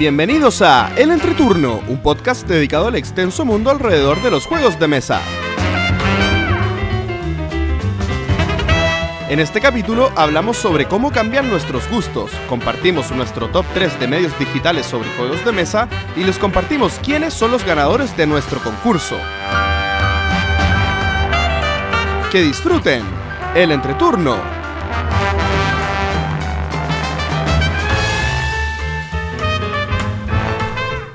Bienvenidos a El Entreturno, un podcast dedicado al extenso mundo alrededor de los juegos de mesa. En este capítulo hablamos sobre cómo cambian nuestros gustos, compartimos nuestro top 3 de medios digitales sobre juegos de mesa y les compartimos quiénes son los ganadores de nuestro concurso. Que disfruten el entreturno.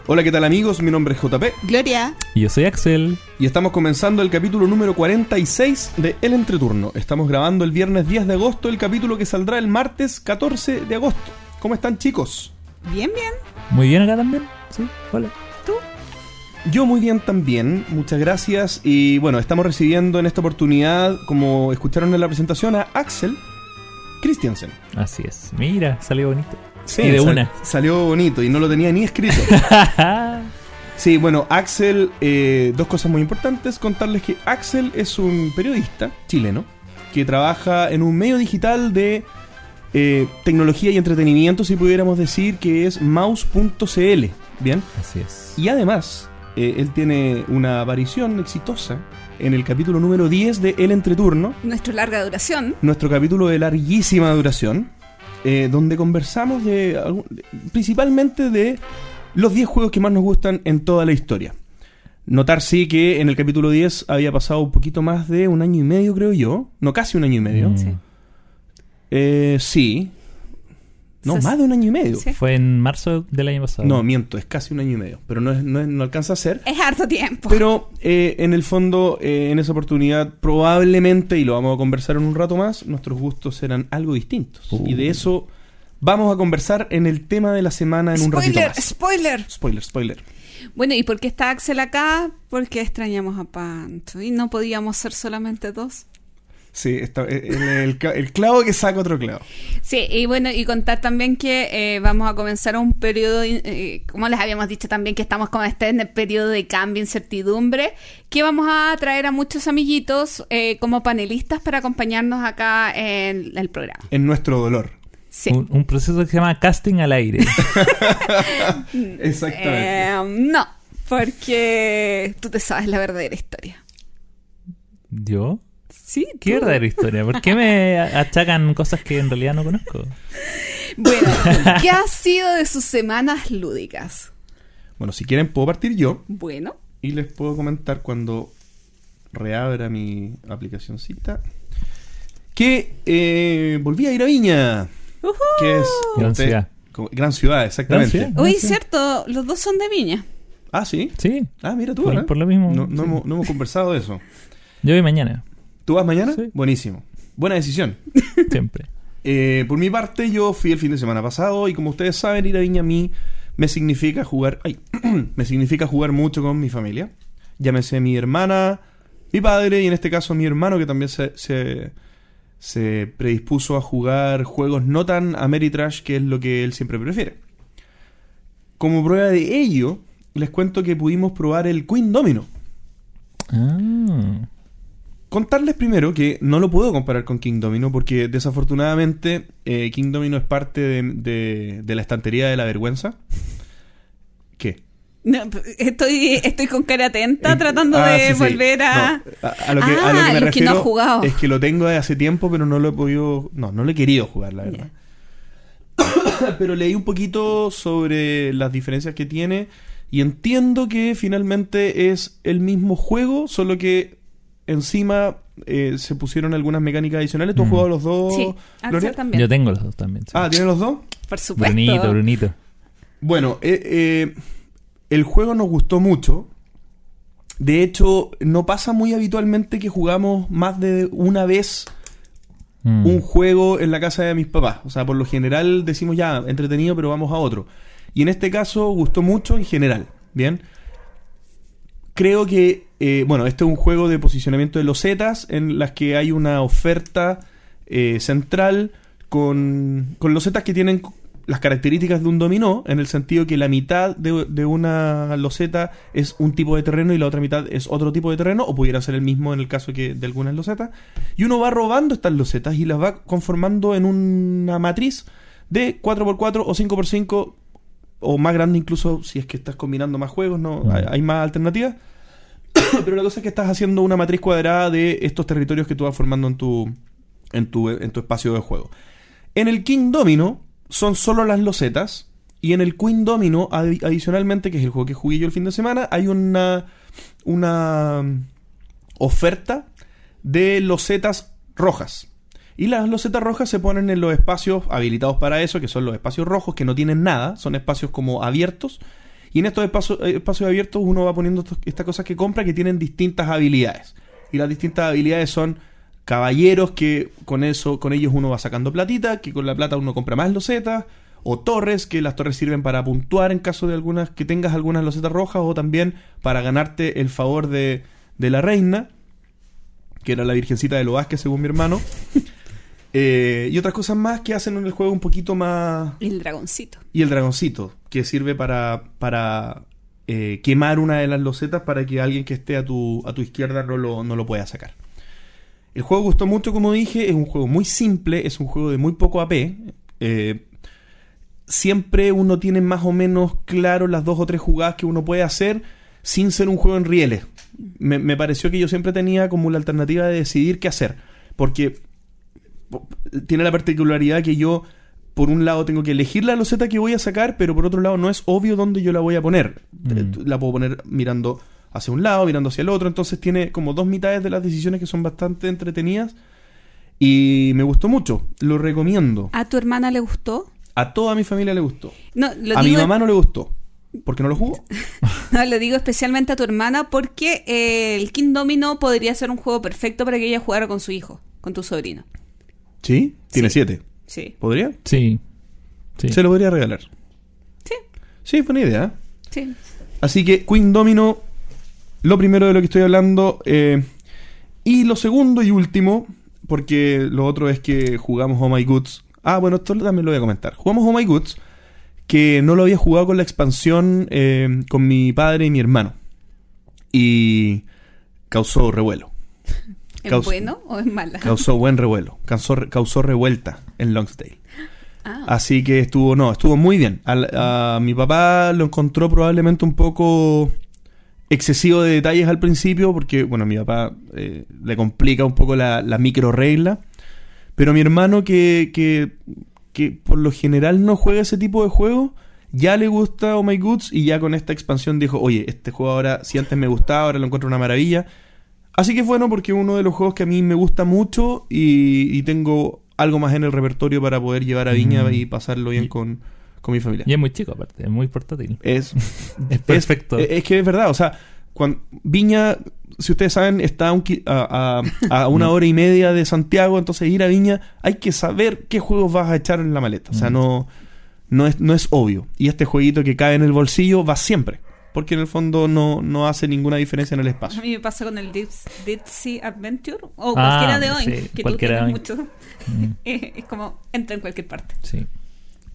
Hola, ¿qué tal amigos? Mi nombre es JP Gloria. Y yo soy Axel. y estamos comenzando el capítulo número 46 de El Entreturno. Estamos grabando el viernes 10 de agosto, el capítulo que saldrá el martes 14 de agosto. ¿Cómo están chicos? Bien, bien. Muy bien acá también. Sí, hola. Yo muy bien también, muchas gracias. Y bueno, estamos recibiendo en esta oportunidad, como escucharon en la presentación, a Axel Christiansen. Así es. Mira, salió bonito. Sí, Y de sal- una. Salió bonito y no lo tenía ni escrito. Sí, bueno, Axel, eh, dos cosas muy importantes. Contarles que Axel es un periodista chileno que trabaja en un medio digital de eh, tecnología y entretenimiento, si pudiéramos decir, que es mouse.cl. Bien. Así es. Y además, eh, él tiene una aparición exitosa en el capítulo número 10 de El Entreturno, Nuestra larga duración. nuestro capítulo de larguísima duración, eh, donde conversamos de algún- principalmente de los 10 juegos que más nos gustan en toda la historia. Notar sí que en el capítulo 10 había pasado un poquito más de un año y medio, creo yo. No, casi un año y medio. Mm. Sí. Eh, sí. No, más de un año y medio. Sí. Fue en marzo del año pasado. No, miento, es casi un año y medio. Pero no, es- no, es- no alcanza a ser. Es harto tiempo. Pero eh, en el fondo, eh, en esa oportunidad, probablemente, y lo vamos a conversar en un rato más, nuestros gustos serán algo distintos. Uh. Y de eso vamos a conversar en el tema de la semana en un ratito spoiler, más. spoiler. Spoiler, spoiler. Bueno, ¿y por qué está Axel acá? Porque extrañamos a Pancho. Y no podíamos ser solamente dos. Sí, está, eh, el, el ca- el clavo que saca otro clavo. Sí, y bueno, y contar también que eh, vamos a comenzar un periodo, eh, como les habíamos dicho también, que estamos como este en el periodo de cambio, incertidumbre, que vamos a traer a muchos amiguitos eh, como panelistas para acompañarnos acá en el programa. En nuestro dolor. Sí. Un, un proceso que se llama casting al aire. Exactamente. Eh, no, porque tú te sabes la verdadera historia. ¿Yo? Sí, ¿Qué tú. verdadera historia? ¿Por qué me achacan cosas que en realidad no conozco? Bueno, ¿qué ha sido de sus semanas lúdicas? Bueno, si quieren puedo partir yo Bueno, y les puedo comentar cuando reabra mi aplicacioncita que eh, volví a ir a Viña. ¡Ujú! que es Gran usted- ciudad. como- gran ciudad, exactamente. Gran ciudad. Uy, cierto, los dos son de Viña. Ah, sí. Sí, Ah, mira tú, por, ¿eh? por lo mismo. No, no sí. hemos, no hemos conversado de eso. Yo voy mañana, ¿Tú vas mañana? Sí. Buenísimo. Buena decisión. siempre. Eh, por mi parte, yo fui el fin de semana pasado y como ustedes saben, ir a Viña a mí me significa jugar... Ay, me significa jugar mucho con mi familia. Llámese mi hermana, mi padre y en este caso mi hermano que también se, se, se predispuso a jugar juegos no tan Ameritrash, que es lo que él siempre prefiere. Como prueba de ello, les cuento que pudimos probar el Queen Domino. Ah, Contarles primero que no lo puedo comparar con King Domino porque desafortunadamente eh, King Domino es parte de, de- de la estantería de la vergüenza. ¿Qué? No, estoy, estoy con cara atenta tratando ah, de sí, sí. volver a... No, a, a lo que, a lo Ah, que me lo que no refiero jugado. es que lo tengo de hace tiempo pero no lo he podido... No, no lo he querido jugar, la verdad. pero leí un poquito sobre las diferencias que tiene y entiendo que finalmente es el mismo juego, solo que encima eh, se pusieron algunas mecánicas adicionales. ¿Tú has Mm. jugado los dos? Sí, Gloria? También. yo tengo los dos también. sí. Ah, ¿tienes los dos? Por supuesto. Brunito, Brunito. Bueno, eh, eh, el juego nos gustó mucho. De hecho, no pasa muy habitualmente que jugamos más de una vez Mm. un juego en la casa de mis papás. O sea, por lo general decimos ya, entretenido, pero vamos a otro. Y en este caso gustó mucho en general. Bien. Creo que, eh, bueno, este es un juego de posicionamiento de losetas en las que hay una oferta eh, central con, con losetas que tienen las características de un dominó, en el sentido que la mitad de, de una loseta es un tipo de terreno y la otra mitad es otro tipo de terreno, o pudiera ser el mismo en el caso que de algunas losetas. Y uno va robando estas losetas y las va conformando en una matriz de 4x4 o 5x5 o más grande incluso si es que estás combinando más juegos, no Mm. hay, hay más alternativas. Pero la cosa es que estás haciendo una matriz cuadrada de estos territorios que tú vas formando en tu, en tu, en tu espacio de juego. En el King Domino son solo las losetas. Y en el Queen Domino, adi- adicionalmente, que es el juego que jugué yo el fin de semana, hay una, una mm, oferta de losetas rojas. Y las losetas rojas se ponen en los espacios habilitados para eso, que son los espacios rojos, que no tienen nada, son espacios como abiertos. Y en estos espacios, eh, espacios abiertos uno va poniendo estas cosas que compra que tienen distintas habilidades. Y las distintas habilidades son caballeros que con eso, con ellos uno va sacando platita, que con la plata uno compra más losetas, o torres, que las torres sirven para puntuar en caso de algunas, que tengas algunas losetas rojas, o también para ganarte el favor de, de la reina, que era la virgencita de Loasque según mi hermano. Eh, y otras cosas más que hacen en el juego un poquito más, el dragoncito. y el dragoncito, que sirve para, para eh, quemar una de las losetas para que alguien que esté a tu, a tu izquierda no lo, no lo pueda sacar. El juego gustó mucho, como dije, es un juego muy simple, es un juego de muy poco AP. eh, siempre uno tiene más o menos claro las dos o tres jugadas que uno puede hacer sin ser un juego en rieles. Me, me pareció que yo siempre tenía como la alternativa de decidir qué hacer. Porque po- tiene la particularidad que yo, por un lado, tengo que elegir la loseta que voy a sacar, pero por otro lado, no es obvio dónde yo la voy a poner. Mm. Eh, La puedo poner mirando hacia un lado, mirando hacia el otro. Entonces tiene como dos mitades de las decisiones que son bastante entretenidas. Y me gustó mucho. Lo recomiendo. ¿A tu hermana le gustó? A toda mi familia le gustó. No, lo a mi mamá no le gustó. Porque no lo jugó. no, lo digo especialmente a tu hermana porque eh, el King Domino podría ser un juego perfecto para que ella jugara con su hijo, con tu sobrino. ¿Sí? Tiene Sí. siete. Sí, ¿Podría? Sí. Sí. Se lo podría regalar. sí, Sí, buena idea. ¿eh? sí. Así que Queen Domino, lo primero de lo que estoy hablando. eh, y lo segundo y último, porque lo otro es que jugamos Oh My Goods. Ah, bueno, esto también lo voy a comentar. Jugamos Oh My Goods, que no lo había jugado con la expansión eh, con mi padre y mi hermano. Y causó revuelo. ¿Es Caus- bueno o es mala? Causó buen revuelo. Causó, causó revuelta en Longsdale. Ah, Así que estuvo, no, estuvo muy bien. Al- a mi papá lo encontró probablemente un poco excesivo de detalles al principio, porque, bueno, a mi papá eh, le complica un poco la, la micro regla. Pero mi hermano, que, que, que por lo general no juega ese tipo de juegos, ya le gusta Oh My Goods y ya con esta expansión dijo, oye, este juego ahora, si antes me gustaba, ahora lo encuentro una maravilla. Así que es bueno porque es uno de los juegos que a mí me gusta mucho y, y tengo algo más en el repertorio para poder llevar a Viña Mm. y pasarlo bien con, con mi familia. Y es muy chico, aparte. Es muy portátil. Es, Es perfecto. Es, es que es verdad, o sea, cuando, Viña, si ustedes saben, está a, un a- a- a una hora y media de Santiago, entonces ir a Viña hay que saber qué juegos vas a echar en la maleta. O sea, Mm. no, no, es, no es obvio. Y este jueguito que cae en el bolsillo va siempre, porque en el fondo no, no hace ninguna diferencia en el a espacio. mí me pasa con el Deep, Deep Sea Adventure o Ah, cualquiera de hoy, sí, que cualquiera tú de tienes mucho. Mm, Eh, es como entra en cualquier parte. sí.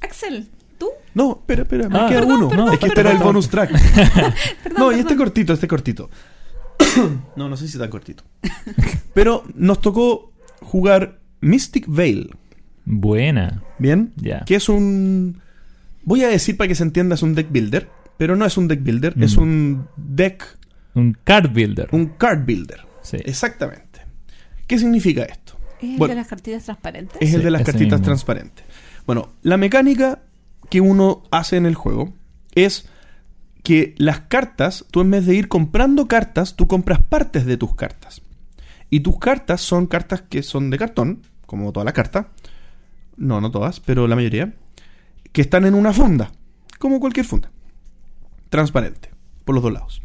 Axel, ¿tú? No, espera, espera, me Ah, queda perdón, uno. perdón, es que este era el bonus track. Perdón, no, y este cortito, este cortito. no, no sé si tan cortito. Pero nos tocó jugar Mystic Veil. Buena. ¿Bien? Ya. Que es un. Voy a decir para que se entienda, es un deck builder. Pero no es un deck builder, Mm. es un deck. Un card builder. Un card builder. Sí. Exactamente. ¿Qué significa esto? ¿Es el Bueno. de las cartillas transparentes? Es el Sí, de las cartitas mismo. transparentes. Bueno, la mecánica que uno hace en el juego es que las cartas, tú en vez de ir comprando cartas, tú compras partes de tus cartas. Y tus cartas son cartas que son de cartón, como todas las cartas. No, no todas, pero la mayoría. Que están en una funda, como cualquier funda. Transparente, por los dos lados.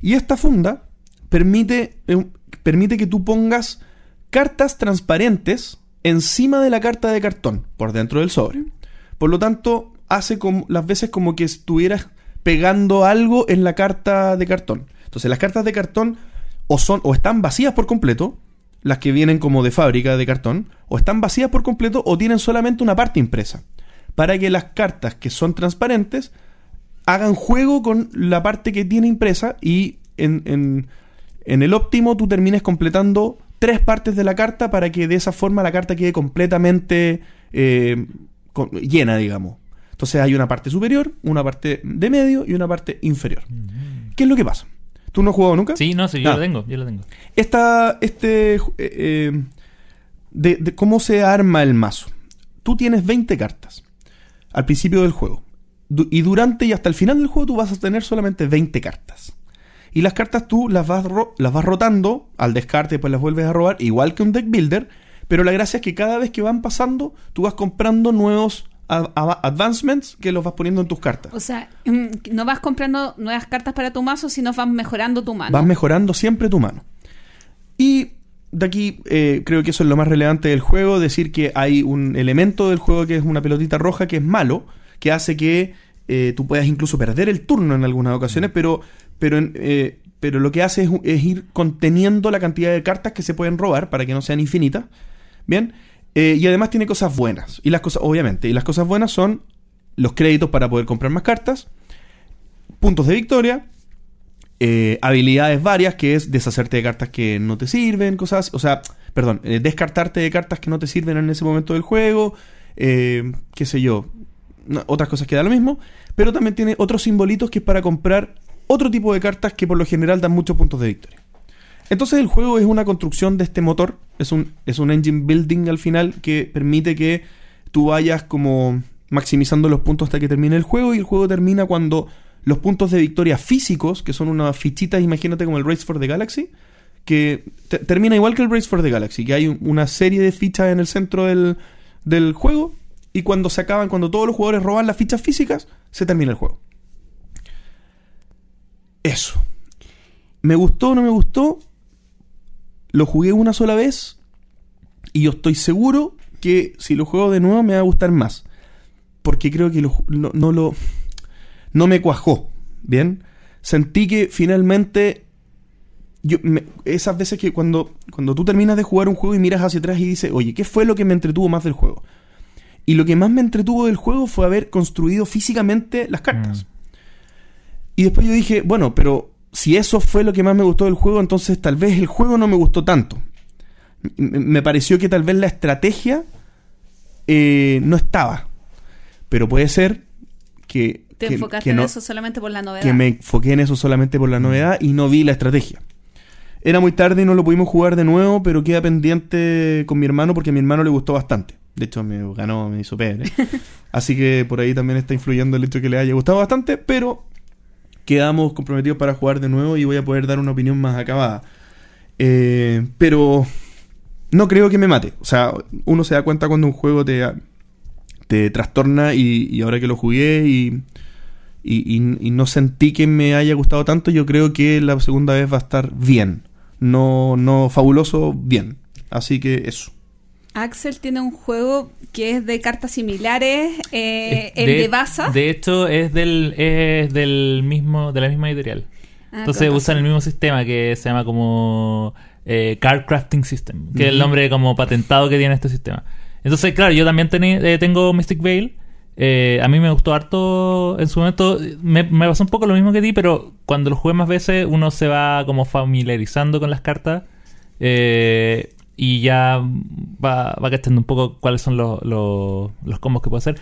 Y esta funda permite, eh, permite que tú pongas cartas transparentes encima de la carta de cartón, por dentro del sobre. Por lo tanto, hace como, las veces como que estuvieras pegando algo en la carta de cartón. Entonces, las cartas de cartón o son o están vacías por completo, las que vienen como de fábrica de cartón, o están vacías por completo o tienen solamente una parte impresa. Para que las cartas que son transparentes hagan juego con la parte que tiene impresa y en, en- en el óptimo tú termines completando tres partes de la carta para que de esa forma la carta quede completamente eh, con- llena, digamos. Entonces hay una parte superior, una parte de medio y una parte inferior. ¿Qué es lo que pasa? ¿Tú no has jugado nunca? Sí, no, sí, yo Ah. lo tengo, yo lo tengo. Esta, este, eh, eh, de, de cómo se arma el mazo. Tú tienes 20 cartas al principio del juego. Y durante y hasta el final del juego tú vas a tener solamente 20 cartas. Y las cartas tú las vas, ro- las vas rotando al descarte, después las vuelves a robar, igual que un deck builder. Pero la gracia es que cada vez que van pasando, tú vas comprando nuevos advancements que los vas poniendo en tus cartas. O sea, mm, no vas comprando nuevas cartas para tu mazo, sino vas mejorando tu mano. Vas mejorando siempre tu mano. Y de aquí eh, creo que eso es lo más relevante del juego, decir que hay un elemento del juego que es una pelotita roja que es malo, que hace que eh, tú puedas incluso perder el turno en algunas ocasiones, pero, pero, en- eh, pero lo que hace es, es ir conteniendo la cantidad de cartas que se pueden robar para que no sean infinitas. Bien. Eh, y además tiene cosas buenas. Y las cosas, obviamente, y las cosas buenas son los créditos para poder comprar más cartas, puntos de victoria, eh, habilidades varias, que es deshacerte de cartas que no te sirven, cosas. O sea, perdón, eh, descartarte de cartas que no te sirven en ese momento del juego, eh, qué sé yo, otras cosas que da lo mismo. Pero también tiene otros simbolitos que es para comprar otro tipo de cartas que por lo general dan muchos puntos de victoria. Entonces el juego es una construcción de este motor, es un, es un engine building al final que permite que tú vayas como maximizando los puntos hasta que termine el juego y el juego termina cuando los puntos de victoria físicos, que son unas fichitas, imagínate como el Race for the Galaxy, que te- termina igual que el Race for the Galaxy, que hay un- una serie de fichas en el centro del, del juego y cuando se acaban, cuando todos los jugadores roban las fichas físicas, se termina el juego. Eso. ¿Me gustó o no me gustó? Lo jugué una sola vez y yo estoy seguro que si lo juego de nuevo me va a gustar más. Porque creo que lo no, no lo. No me cuajó. ¿Bien? Sentí que finalmente. Yo, me- esas veces que cuando, cuando tú terminas de jugar un juego y miras hacia atrás y dices, oye, ¿qué fue lo que me entretuvo más del juego? Y lo que más me entretuvo del juego fue haber construido físicamente las cartas. Y después yo dije, bueno, pero si eso fue lo que más me gustó del juego, entonces tal vez el juego no me gustó tanto. M- Me pareció que tal vez la estrategia eh, no estaba. Pero puede ser que, Te que- enfocaste que en eso solamente por la novedad. que me enfoqué en eso solamente por la novedad y no vi la estrategia. Era muy tarde y no lo pudimos jugar de nuevo, pero queda pendiente con mi hermano porque a mi hermano le gustó bastante. De hecho, me ganó, me hizo pebre. Así que por ahí también está influyendo el hecho que le haya gustado bastante, pero quedamos comprometidos para jugar de nuevo y voy a poder dar una opinión más acabada. Eh, pero no creo que me mate. O sea, uno se da cuenta cuando un juego te, te trastorna y, ahora que lo jugué y- y no sentí que me haya gustado tanto, yo creo que la segunda vez va a estar bien. No, no fabuloso, bien. Así que eso. Axel tiene un juego que es de cartas similares, eh, el de, Baza. De hecho, es del, es del mismo, de la misma editorial. Ah, Entonces usan el mismo sistema que se llama como eh, Card Crafting System, que es el nombre como patentado que tiene este sistema. Entonces, claro, yo también eh, tengo Mystic Veil. Eh, a mí me gustó harto en su momento. Me, me pasó un poco lo mismo que a ti, pero cuando lo jugué más veces uno se va como familiarizando con las cartas eh, y ya va, va cachando un poco cuáles son los, los, los combos que puede hacer.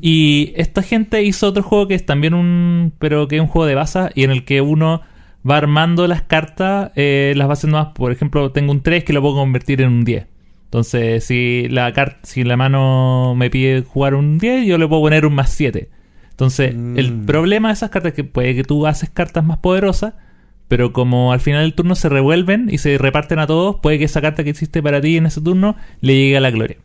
Y esta gente hizo otro juego que es también un. Pero que es un juego de baza y en el que uno va armando las cartas, eh, las va haciendo más. Por ejemplo, tengo un 3 que lo puedo convertir en un 10. Entonces, si la, car- si la mano me pide jugar un 10, yo le puedo poner un más 7. Entonces, el Mm. problema de esas cartas es que puede que tú haces cartas más poderosas, pero como al final del turno se revuelven y se reparten a todos, puede que esa carta que hiciste para ti en ese turno le llegue a la gloria.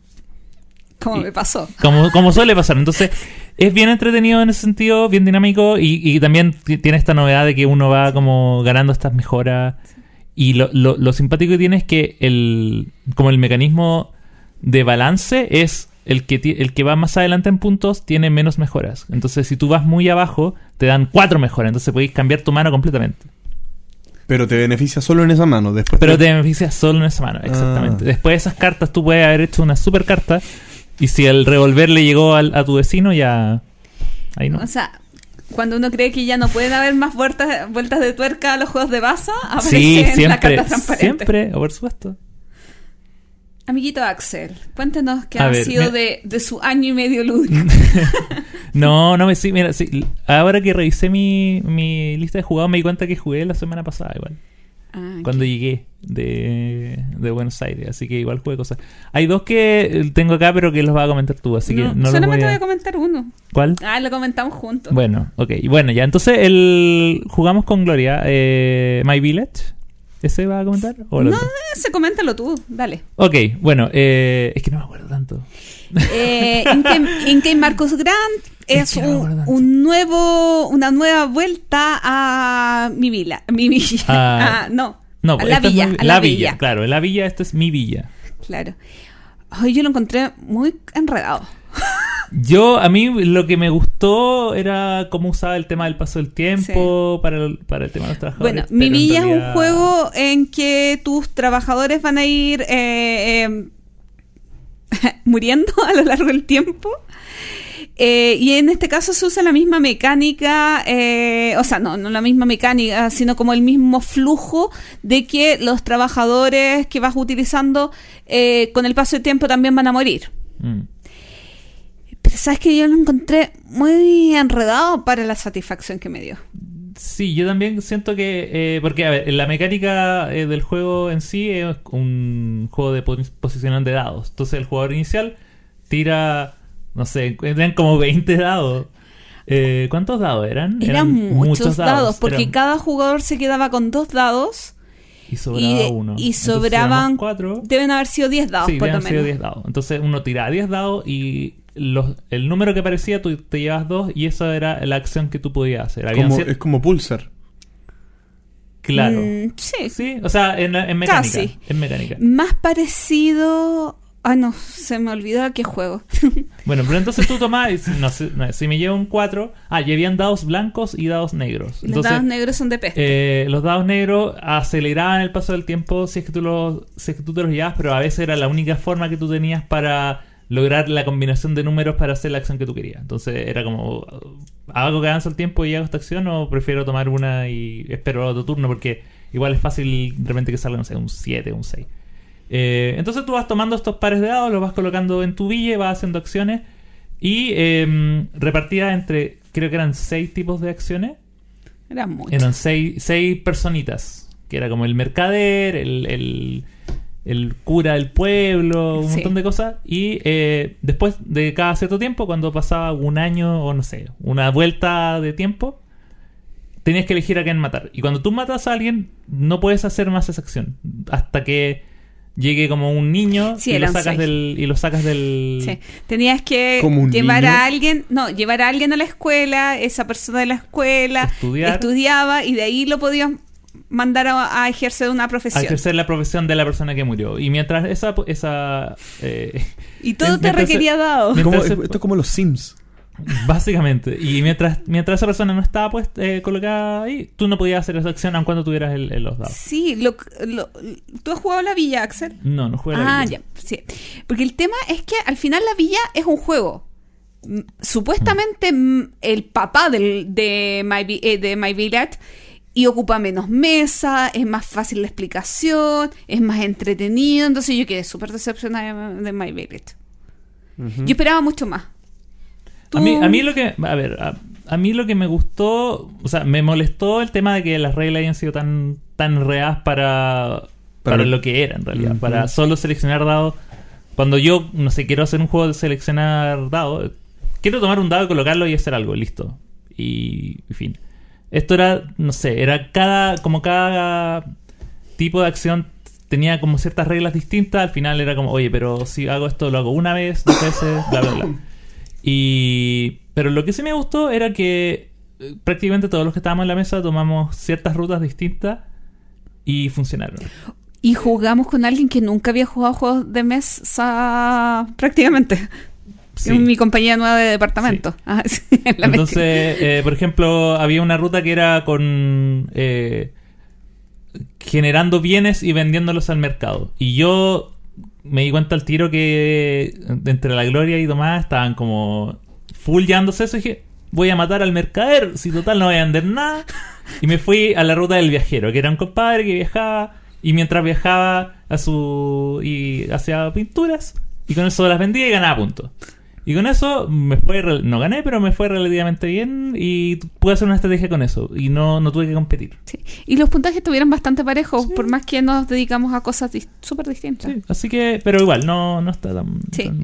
Como me pasó. Como, como suele pasar. Entonces, es bien entretenido en ese sentido, bien dinámico y, y también ti- tiene esta novedad de que uno va como ganando estas mejoras. Y lo, lo, lo simpático que tiene es que el, como el mecanismo de balance es el que, el que va más adelante en puntos tiene menos mejoras. Entonces, si tú vas muy abajo, te dan cuatro mejoras. Entonces, podéis cambiar tu mano completamente. Pero te beneficia solo en esa mano. Después Pero te beneficia solo en esa mano, exactamente. Ah. Después de esas cartas, tú puedes haber hecho una super carta. Y si el revolver le llegó al- a tu vecino, ya. Ahí no. O sea, cuando uno cree que ya no pueden haber más vueltas, vueltas de tuerca a los juegos de Baza, Sí, aparecen las siempre. cartas transparentes. Siempre, por supuesto. Amiguito Axel, cuéntenos qué A ha ver, sido de, de su año y medio lúdico. No, no me sí, mira, sí, ahora que revisé mi, mi lista de jugados me di cuenta que jugué la semana pasada igual, Ah, cuando llegué de, de Buenos Aires, así que igual jugué cosas. Hay dos que tengo acá, pero que los vas a comentar tú, así que no, no los solamente voy voy a... a comentar uno. ¿Cuál? Ah, lo comentamos juntos. Bueno, ok. Bueno, ya. Entonces, el jugamos con Gloria. eh, My Village. ¿Ese va a comentar? ¿O no, ese coméntalo tú, dale. Ok, bueno. eh, es que no me acuerdo tanto. Eh, Inkei Marcus Grant Es es que no me un, nuevo, una nueva vuelta a mi villa. Mi villa. Ah, Ah, no. No, a la es villa. a la villa. Claro, la villa, esta es mi villa. Claro. Ay, yo lo encontré muy enredado. Yo, a mí lo que me gustó era cómo usaba el tema del paso del tiempo para, el, para el tema de los trabajadores. Bueno, Mi Villa es un juego en que tus trabajadores van a ir eh, eh, muriendo a lo largo del tiempo. Eh, y en este caso se usa la misma mecánica, eh, o sea, no, no la misma mecánica, sino como el mismo flujo de que los trabajadores que vas utilizando eh, con el paso del tiempo también van a morir. Mm. Sabes que yo lo encontré muy enredado para la satisfacción que me dio. Sí, yo también siento que. eh, porque, a ver, la mecánica eh, del juego en sí es un juego de pos- de dados. Entonces, el jugador inicial tira. No sé, eran como 20 dados. Eh, ¿Cuántos dados eran? Eran, muchos, dados, porque eran- cada jugador se quedaba con dos dados Y sobraba y, uno. y sobraban. cuatro. Deben haber sido 10 dados, sí, por lo habían sido menos. 10 dados. Entonces, uno tiraba 10 dados y. Los, el número que aparecía, tú te llevas dos y esa era la acción que tú podías hacer. Como, es como Pulsar. Claro. Mm, sí. Sí, o sea, en, en mecánica. Casi. En mecánica. Más parecido. Ah, no, se me olvidó a qué juego. Bueno, pero entonces tú tomás, y si, no sé, no, si me llevo un 4, ah, y habían dados blancos y dados negros. Los Entonces, dados negros son de peste. eh, los dados negros aceleraban el paso del tiempo si es que tú los, si es que tú te los llevabas, pero a veces era la única forma que tú tenías para lograr la combinación de números para hacer la acción que tú querías. Entonces era como, ¿hago que avanza el tiempo y hago esta acción o prefiero tomar una y espero otro turno? Porque igual es fácil de repente que salga, no sé, un 7, un 6. Eh, entonces tú vas tomando estos pares de dados, los vas colocando en tu villa, vas haciendo acciones y eh, repartidas entre, creo que eran seis tipos de acciones. Era mucho. Eran seis, seis personitas, que era como el mercader, el, el, el cura del pueblo, un Sí. montón de cosas. Y eh, después de cada cierto tiempo, cuando pasaba un año o no sé, una vuelta de tiempo, tenías que elegir a quién matar. Y cuando tú matas a alguien, no puedes hacer más esa acción. Hasta que llegue como un niño Sí, y, lo sacas del, y lo sacas del... Sí. Tenías que ¿Como un llevar niño? a alguien, no, llevar a alguien a la escuela, esa persona de la escuela Estudiar. estudiaba y de ahí lo podías mandar a, a ejercer una A profesión. ejercer la profesión de la persona que murió. Y mientras esa... esa eh, Y todo te requería dado. Como- se- esto es como los Sims. Básicamente. Y mientras, mientras esa persona no estaba pues, eh, colocada ahí, tú no podías hacer esa acción aun cuando tuvieras el, el- los dados. Sí, lo, lo- ¿tú has jugado la villa, Axel? No, no juega la Ah, vida. ya, sí. Porque el tema es que al final la villa es un juego. Mm, Supuestamente mm, el papá del, de, My, eh, de My Village y ocupa menos mesa, es más fácil la explicación, es más entretenido. Entonces yo quedé súper decepcionada de, de My Village. Yo esperaba mucho más. A mí, a mí lo que. A ver, a, a mí lo que me gustó. O sea, me molestó el tema de que las reglas hayan sido tan, tan enredadas para. Para, Para- lo que era, en realidad. Para solo seleccionar dados. Cuando yo, no sé, quiero hacer un juego de seleccionar dados. Quiero tomar un dado y colocarlo y hacer algo, listo. Y. En fin. Esto era, no sé, era cada. Como cada tipo de acción tenía como ciertas reglas distintas. Al final era como, oye, pero si hago esto, lo hago una vez, dos veces, bla, bla, bla. Y. Pero lo que sí me gustó era que eh, prácticamente todos los que estábamos en la mesa tomamos ciertas rutas distintas y funcionaron. Y jugamos con alguien que nunca había jugado juegos de mesa prácticamente. Sí. En mi compañía nueva de departamento. Ah, sí, Entonces, eh, por ejemplo, había una ruta que era con eh, generando bienes y vendiéndolos al mercado. Y yo me di cuenta al tiro que entre la Gloria y Tomás estaban como full eso y dije, voy a matar al mercader, si total no voy a vender nada. Y me fui a la ruta del viajero, que era un compadre que viajaba y mientras viajaba a su y hacía pinturas y con eso las vendía y ganaba puntos. Y con eso me fue no gané, pero me fue relativamente bien y pude hacer una estrategia con eso y no, no tuve que competir. Sí. Y los puntajes estuvieron bastante parejos, por más que nos dedicamos a cosas dis- súper distintas. Sí, así que, pero igual, no, no está tan,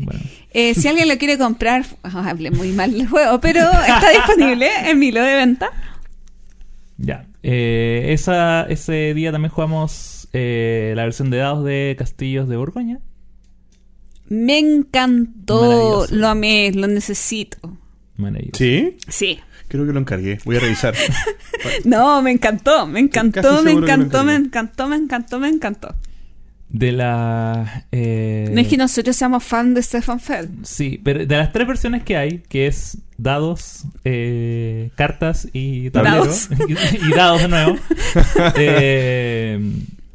bueno. Eh, si alguien lo quiere comprar, ah, hablé muy mal del juego, pero está disponible en mi hilo de venta. Ya. Eh, esa, ese día también jugamos eh, la versión de dados de Castillos de Borgoña. Me encantó, lo amé, lo necesito. Maravilloso. ¿Sí? Sí. Creo que lo encargué. Voy a revisar. No, me encantó, me encantó, me encantó, me encantó, me encantó, me encantó. De la. eh, No es que nosotros seamos fan de Stefan Feld. Sí, pero de las tres versiones que hay, que es dados, eh, cartas y Dados. tablero, y, y dados de nuevo, eh,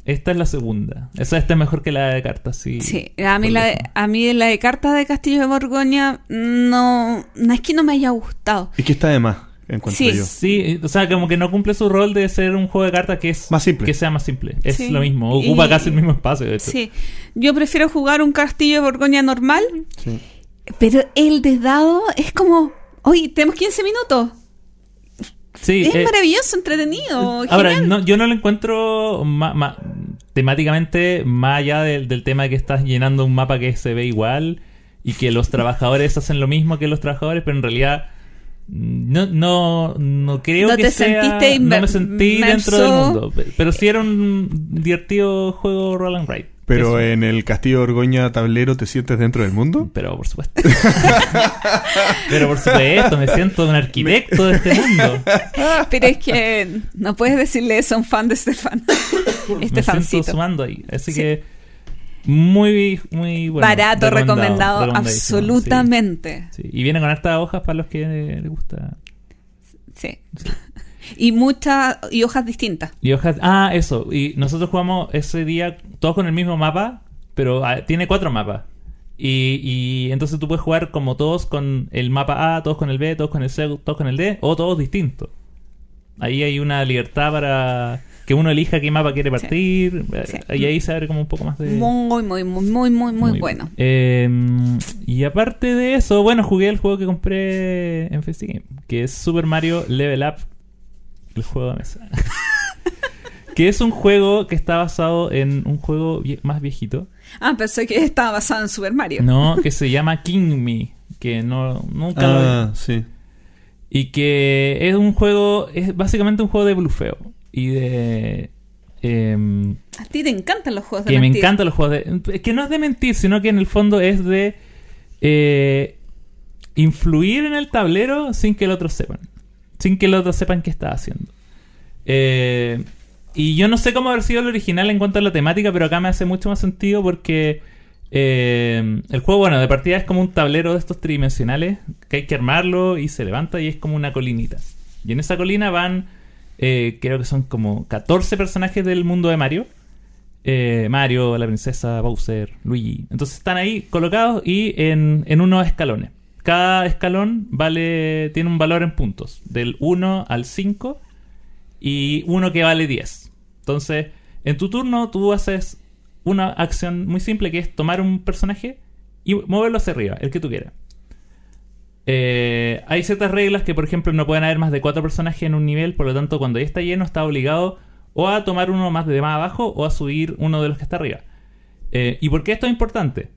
esta es la segunda. Esa esta es mejor que la de cartas, sí. Sí, a mí, la de, a mí la de cartas de Castillo de Borgoña no, no es que no me haya gustado. Es que está de más, encuentro Sí. yo. Sí, o sea, como que no cumple su rol de ser un juego de cartas que es Más simple. que sea más simple. Es Sí. lo mismo, ocupa Y- casi el mismo espacio. De hecho. Sí, yo prefiero jugar un Castillo de Borgoña normal, Sí. pero el de dado es como, oye, tenemos 15 minutos. Sí, es eh, maravilloso, entretenido. Ahora, genial. no, yo no lo encuentro ma- ma- temáticamente más allá del, del tema de que estás llenando un mapa que se ve igual y que los trabajadores hacen lo mismo que los trabajadores, pero en realidad mm, no, no, no creo No que te sea... sentiste no me sentí dentro del mundo. pe- Pero sí era un divertido juego Roll and Ride. Pero Eso. en el Castillo de Orgoña tablero te sientes dentro del mundo. Pero por supuesto. pero por supuesto, me siento un arquitecto de este mundo. Pero es que no puedes decirle eso a un fan de Estefan. me siento Estefancito. sumando ahí. Así Sí. que muy, muy bueno. Barato, recomendado, absolutamente. sí. Sí. Y viene con hartas hojas para los que les gusta. Sí. Y muchas, y hojas distintas. Y hojas. Ah, eso. Y nosotros jugamos ese día todos con el mismo mapa, pero ah, tiene cuatro mapas. Y, y entonces tú puedes jugar como todos con el mapa A, todos con el B, todos con el C, todos con el D, o todos distintos. Ahí hay una libertad para que uno elija qué mapa quiere partir. eh, Sí. Y ahí se abre como un poco más de. Muy, muy, muy, muy, muy, muy bueno. Eh, y aparte de eso, bueno, jugué el juego que compré en FestiGame, que es Super Mario Level Up, el juego de mesa. que es un juego que está basado en un juego vie- más viejito, Ah, pensé que estaba basado en Super Mario. no, que se llama King Me, que no nunca lo Ah, sí. y que es un juego, es básicamente un juego de blufeo y de em, A ti te encantan los juegos de que me mentir. encantan los juegos de... es Que no es de mentir, sino que en el fondo es de eh, influir en el tablero sin que el otro sepan. Sin que el otro sepan qué está haciendo. Eh, y yo no sé cómo haber sido el original en cuanto a la temática, pero acá me hace mucho más sentido porque eh, el juego, bueno, de partida es como un tablero de estos tridimensionales que hay que armarlo y se levanta y es como una colinita. Y en esa colina van, eh, creo que son como 14 personajes del mundo de Mario. Mario, la princesa, Bowser, Luigi. Entonces están ahí colocados y en, en unos escalones. Cada escalón vale tiene un valor en puntos, del 1 al 5 y uno que vale 10. Entonces, en tu turno tú haces una acción muy simple que es tomar un personaje y moverlo hacia arriba, el que tú quieras. Eh, hay ciertas reglas que, por ejemplo, no pueden haber más de cuatro personajes en un nivel, por lo tanto, cuando ya está lleno, está obligado o a tomar uno más de más abajo o a subir uno de los que está arriba. Eh, ¿Y por qué esto es importante?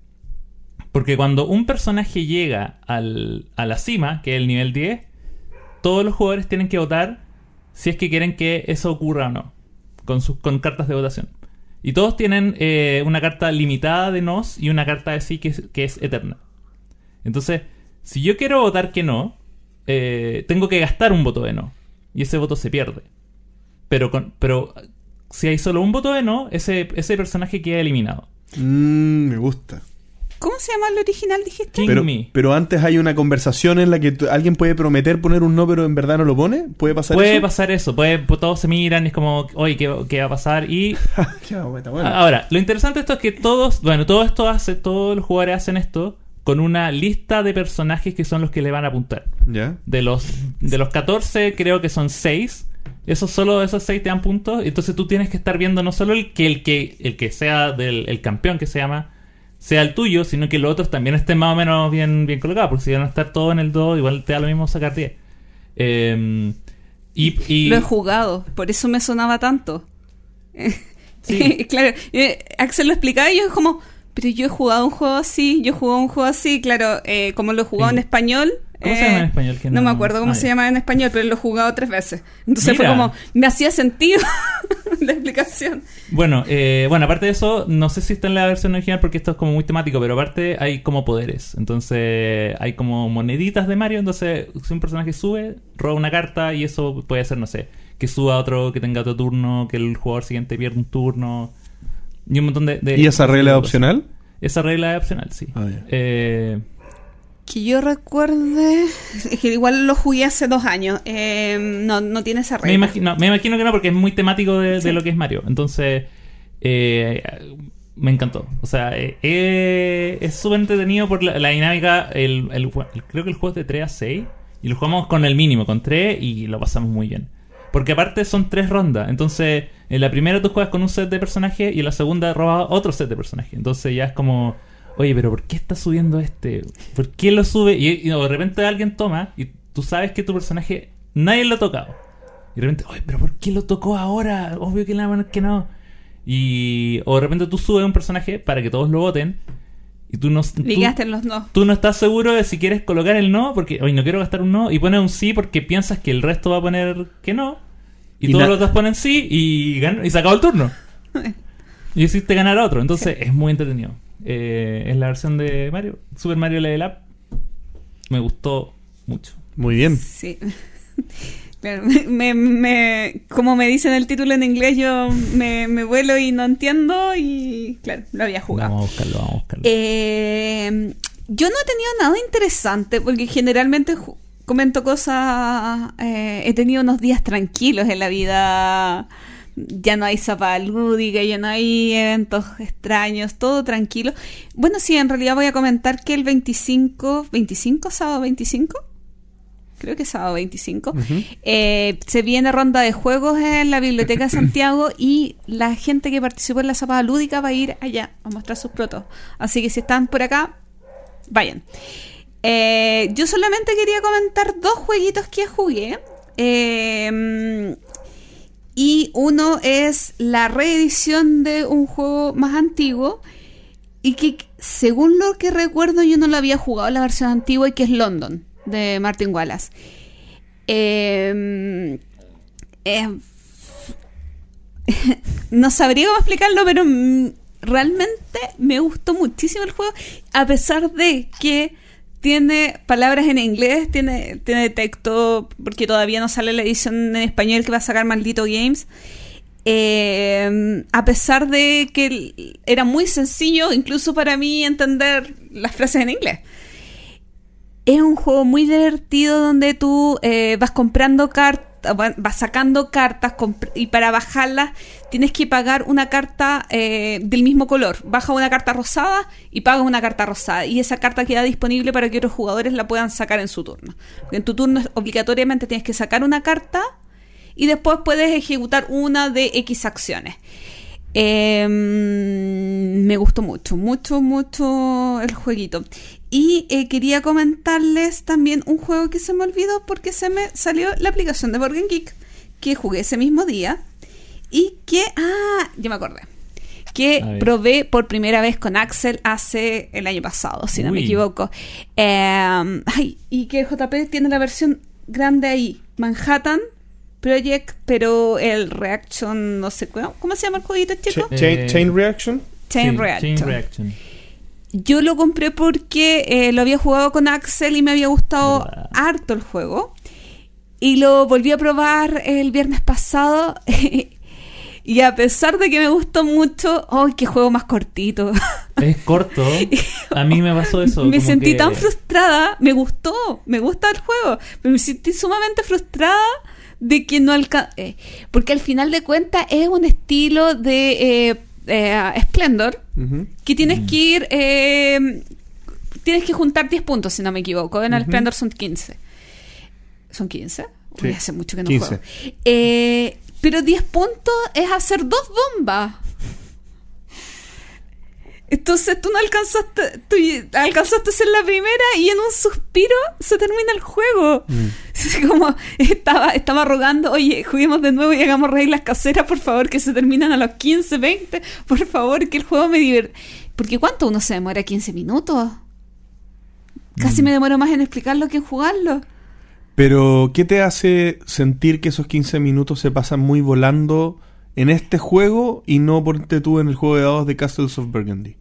Porque cuando un personaje llega al- a la cima, que es el nivel 10, todos los jugadores tienen que votar si es que quieren que eso ocurra o no, con, sus, con cartas de votación. Y todos tienen eh, una carta limitada de nos y una carta de sí que es, que es eterna. Entonces, si yo quiero votar que no, eh, tengo que gastar un voto de no. Y ese voto se pierde. Pero, con, pero si hay solo un voto de no, ese, ese personaje queda eliminado. Mm, me gusta. ¿Cómo se llama el original, dijiste? Pero, pero antes hay una conversación en la que alguien puede prometer poner un no, pero en verdad no lo pone. ¿Puede pasar Puede eso? pasar eso, puede, todos se miran y es como, oye, ¿qué, qué va a pasar? Y ahora, lo interesante de esto es que todos, bueno, todo esto hace, todos los jugadores hacen esto con una lista de personajes que son los que le van a apuntar. ¿Ya? De los, de los 14, creo que son 6 esos solo esos 6 te dan puntos. Entonces tú tienes que estar viendo no solo el que el que, el que sea del el campeón que se llama sea el tuyo, sino que los otros también estén más o menos bien, bien colocados. Porque si van a estar todos en el 2, igual te da lo mismo sacar 10. Eh, y, y- Lo he jugado, por eso me sonaba tanto. Sí. claro, eh, Axel lo explicaba y yo como, pero yo he jugado un juego así, yo he jugado un juego así, claro, eh, como lo he jugado Sí. en español. ¿Cómo se eh, llama en español? Que no, no- me acuerdo cómo Ah, se llama en español, pero lo he jugado tres veces. Entonces fue Mira. como, me hacía sentido la explicación. Bueno, eh, bueno, aparte de eso, no sé si está en la versión original porque esto es como muy temático, pero aparte hay como poderes. Entonces hay como moneditas de Mario. Entonces, si un personaje sube, roba una carta y eso puede ser, no sé, que suba otro, que tenga otro turno, que el jugador siguiente pierda un turno. Y un montón de. de- ¿Y esa regla es opcional? Esa regla es opcional, sí. Ah, ya. Eh, Que yo recuerde, es que igual lo jugué hace dos años, eh, no, no tiene esa me, regla. imagino, me imagino que no, porque es muy temático de, lo que es Mario. Entonces, eh, me encantó. O sea, eh, eh, es súper entretenido por la, la dinámica. El, el- el- creo que el juego es de 3 a 6. Y lo jugamos con el mínimo, con 3, y lo pasamos muy bien. Porque aparte son tres rondas. Entonces, en la primera tú juegas con un set de personajes y en la segunda robas otro set de personajes. Entonces ya es como, oye, pero ¿por qué está subiendo este? ¿Por qué lo sube? Y, y de repente alguien toma y tú sabes que tu personaje nadie lo ha tocado. Y de repente, oye, pero ¿por qué lo tocó ahora? Obvio que le van a poner que no. Y, o de repente tú subes un personaje para que todos lo voten. Y tú no, tú- los no. tú no estás seguro de si quieres colocar el no, porque hoy no quiero gastar un no, y pones un sí porque piensas que el resto va a poner que no, y, Y todos los otros ponen sí, y, gan- y se acabó el turno. y hiciste ganar a otro, entonces es muy entretenido. Eh, es la versión de Mario, Super Mario Level Up. Me gustó mucho. Muy bien. Sí. Claro, me, me- como me dicen el título en inglés, yo me, me vuelo y no entiendo y claro, lo había jugado. Vamos a buscarlo, vamos a buscarlo. Eh, yo no he tenido nada interesante porque generalmente comento cosas, eh, he tenido unos días tranquilos en la vida. Ya no hay zapa lúdica, ya no hay eventos extraños, todo tranquilo. Bueno, sí, en realidad voy a comentar que el 25, 25, sábado 25, creo que es sábado 25, eh, se viene ronda de juegos en la Biblioteca de Santiago y la gente que participó en la zapada lúdica va a ir allá a mostrar sus protos. Así que si están por acá, vayan. Eh, yo solamente quería comentar dos jueguitos que jugué. Eh, y uno es la reedición de un juego más antiguo. Y que según lo que recuerdo yo no lo había jugado la versión antigua y que es London de Martin Wallace. Eh, no sabría cómo explicarlo, pero realmente me gustó muchísimo el juego, a pesar de que tiene palabras en inglés, tiene, tiene texto, porque todavía no sale la edición en español que va a sacar Maldito Games. Eh, a pesar de que era muy sencillo, incluso para mí, entender las frases en inglés. Es un juego muy divertido donde tú eh, vas comprando cartas, vas sacando cartas y para bajarlas tienes que pagar una carta eh, del mismo color. Baja una carta rosada y pagas una carta rosada. Y esa carta queda disponible para que otros jugadores la puedan sacar en su turno. En tu turno obligatoriamente tienes que sacar una carta y después puedes ejecutar una de X acciones. Eh, me gustó mucho, mucho, mucho el jueguito. Y eh, quería comentarles también un juego que se me olvidó porque se me salió la aplicación de Game Geek que jugué ese mismo día y que, ah, ya me acordé, que probé por primera vez con Axel hace el año pasado, si no me equivoco. Eh, ay, y que JP tiene la versión grande ahí, Manhattan Project, pero el Reaction, no sé cómo, ¿cómo se llama el jueguito, chico? Eh, Chain, Chain Reaction. Chain Sí, Reaction. Chain Reaction. Yo lo compré porque eh, lo había jugado con Axel y me había gustado harto el juego. Y lo volví a probar el viernes pasado. y a pesar de que me gustó mucho, ¡ay, qué juego más cortito! Es corto. A mí me pasó eso. me como sentí que- tan frustrada. Me gustó, me gusta el juego. Pero me sentí sumamente frustrada de que no alcancé. porque al final de cuentas es un estilo de eh, eh, Splendor que tienes Mm. que ir. eh, tienes que juntar 10 puntos, si no me equivoco. En el. Splendor son 15. ¿Son 15? Uy, Sí. hace mucho que no 15. juego. Eh, pero 10 puntos es hacer dos bombas. Entonces tú no alcanzaste, tú alcanzaste a ser la primera y en un suspiro se termina el juego. Mm. Como estaba, estaba rogando, oye, juguemos de nuevo y hagamos reglas caseras, por favor, que se terminan a los 15, 20, por favor, que el juego me divierte. Porque ¿cuánto uno se demora? ¿15 minutos? Casi Mm. me demoro más en explicarlo que en jugarlo. Pero, ¿qué te hace sentir que esos 15 minutos se pasan muy volando en este juego y no ponte tú en el juego de dados de Castles of Burgundy?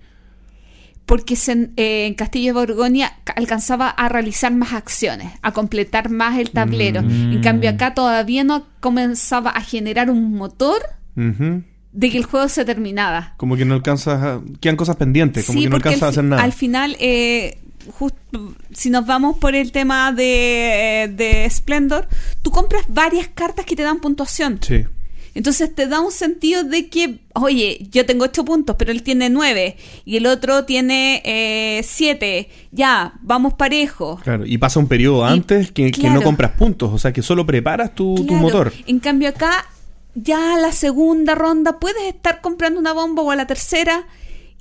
porque se- eh, en Castillo de Borgoña ca- alcanzaba a realizar más acciones, a completar más el tablero. Mm. En cambio acá todavía no comenzaba a generar un motor de que el juego se terminaba. Como que no alcanzas a... Quedan cosas pendientes, como Sí, que no alcanzas a hacer nada. al final, eh, justo, si nos vamos por el tema de, eh, de Splendor, tú compras varias cartas que te dan puntuación. Sí. Entonces te da un sentido de que, oye, yo tengo 8 puntos, pero él tiene 9 y el otro tiene 7. ya, vamos parejo. Claro, y pasa un periodo Y- antes que, que no compras puntos, o sea que solo preparas tu, tu motor. En cambio acá, ya a la segunda ronda puedes estar comprando una bomba o a la tercera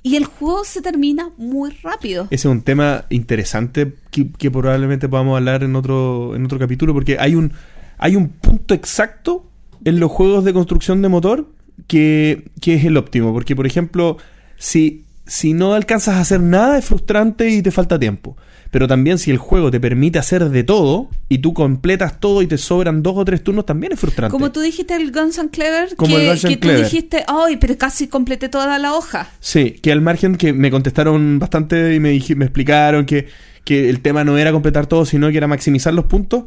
y el juego se termina muy rápido. Ese es un tema interesante que, que probablemente podamos hablar en otro, en otro capítulo, porque hay un, hay un punto exacto en los juegos de construcción de motor que, que es el óptimo. Porque, por ejemplo, si, si no alcanzas a hacer nada es frustrante y te falta tiempo. Pero también si el juego te permite hacer de todo y tú completas todo y te sobran dos o tres turnos, también es frustrante. Como tú dijiste el Guns and Clever, Como que, el Guns and que tú dijiste, ay, pero casi completé toda la hoja. Sí, que al margen que me contestaron bastante y me, dij- me explicaron que, que el tema no era completar todo, sino que era maximizar los puntos.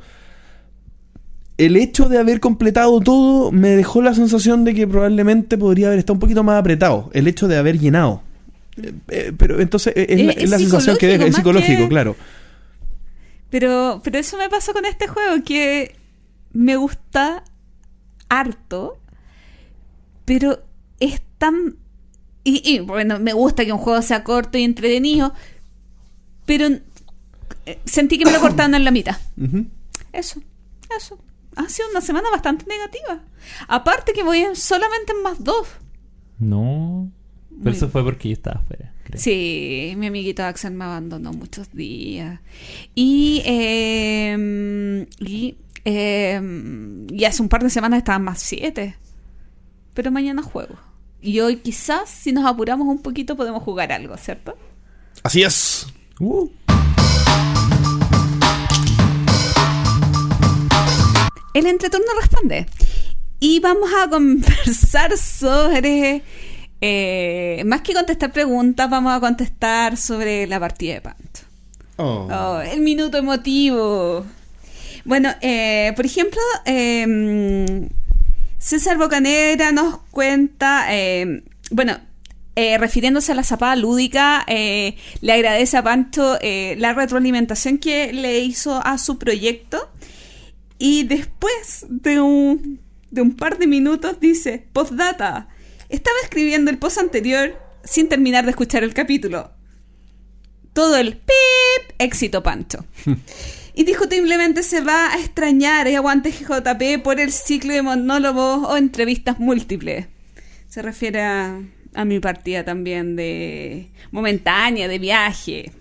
El hecho de haber completado todo me dejó la sensación de que probablemente podría haber estado un poquito más apretado. El hecho de haber llenado. Eh, eh, pero entonces eh, es, la, Es- la sensación que deja, es psicológico, que- claro. Pero, pero eso me pasó con este juego, que me gusta harto, pero es tan... Y, y, bueno, me gusta que un juego sea corto y entretenido, pero sentí que me lo cortaron en la mitad. Eso, eso. Ha sido una semana bastante negativa. Aparte que voy en- solamente en más dos. No. Pero eso fue porque yo estaba afuera. creo. Sí, mi amiguito Axel me abandonó muchos días. Y, eh, y, eh, y hace un par de semanas estaban más siete. Pero mañana juego. Y hoy quizás, si nos apuramos un poquito, podemos jugar algo, ¿cierto? Así es. Uh. El entreturno responde. Y vamos a conversar sobre... eh, más que contestar preguntas, vamos a contestar sobre la partida de Panto. Oh. Oh, el minuto emotivo. Bueno, eh, por ejemplo, eh, César Bocanera nos cuenta, eh, bueno, eh, refiriéndose a la zapada lúdica, eh, le agradece a Pancho eh, la retroalimentación que le hizo a su proyecto y después de un, de un par de minutos dice, postdata, estaba escribiendo el post anterior sin terminar de escuchar el capítulo todo el pip, éxito Pancho. Indiscutiblemente se va a extrañar y aguante GJP por el ciclo de monólogos o entrevistas múltiples. Se refiere a, a mi partida también de momentánea, de viaje.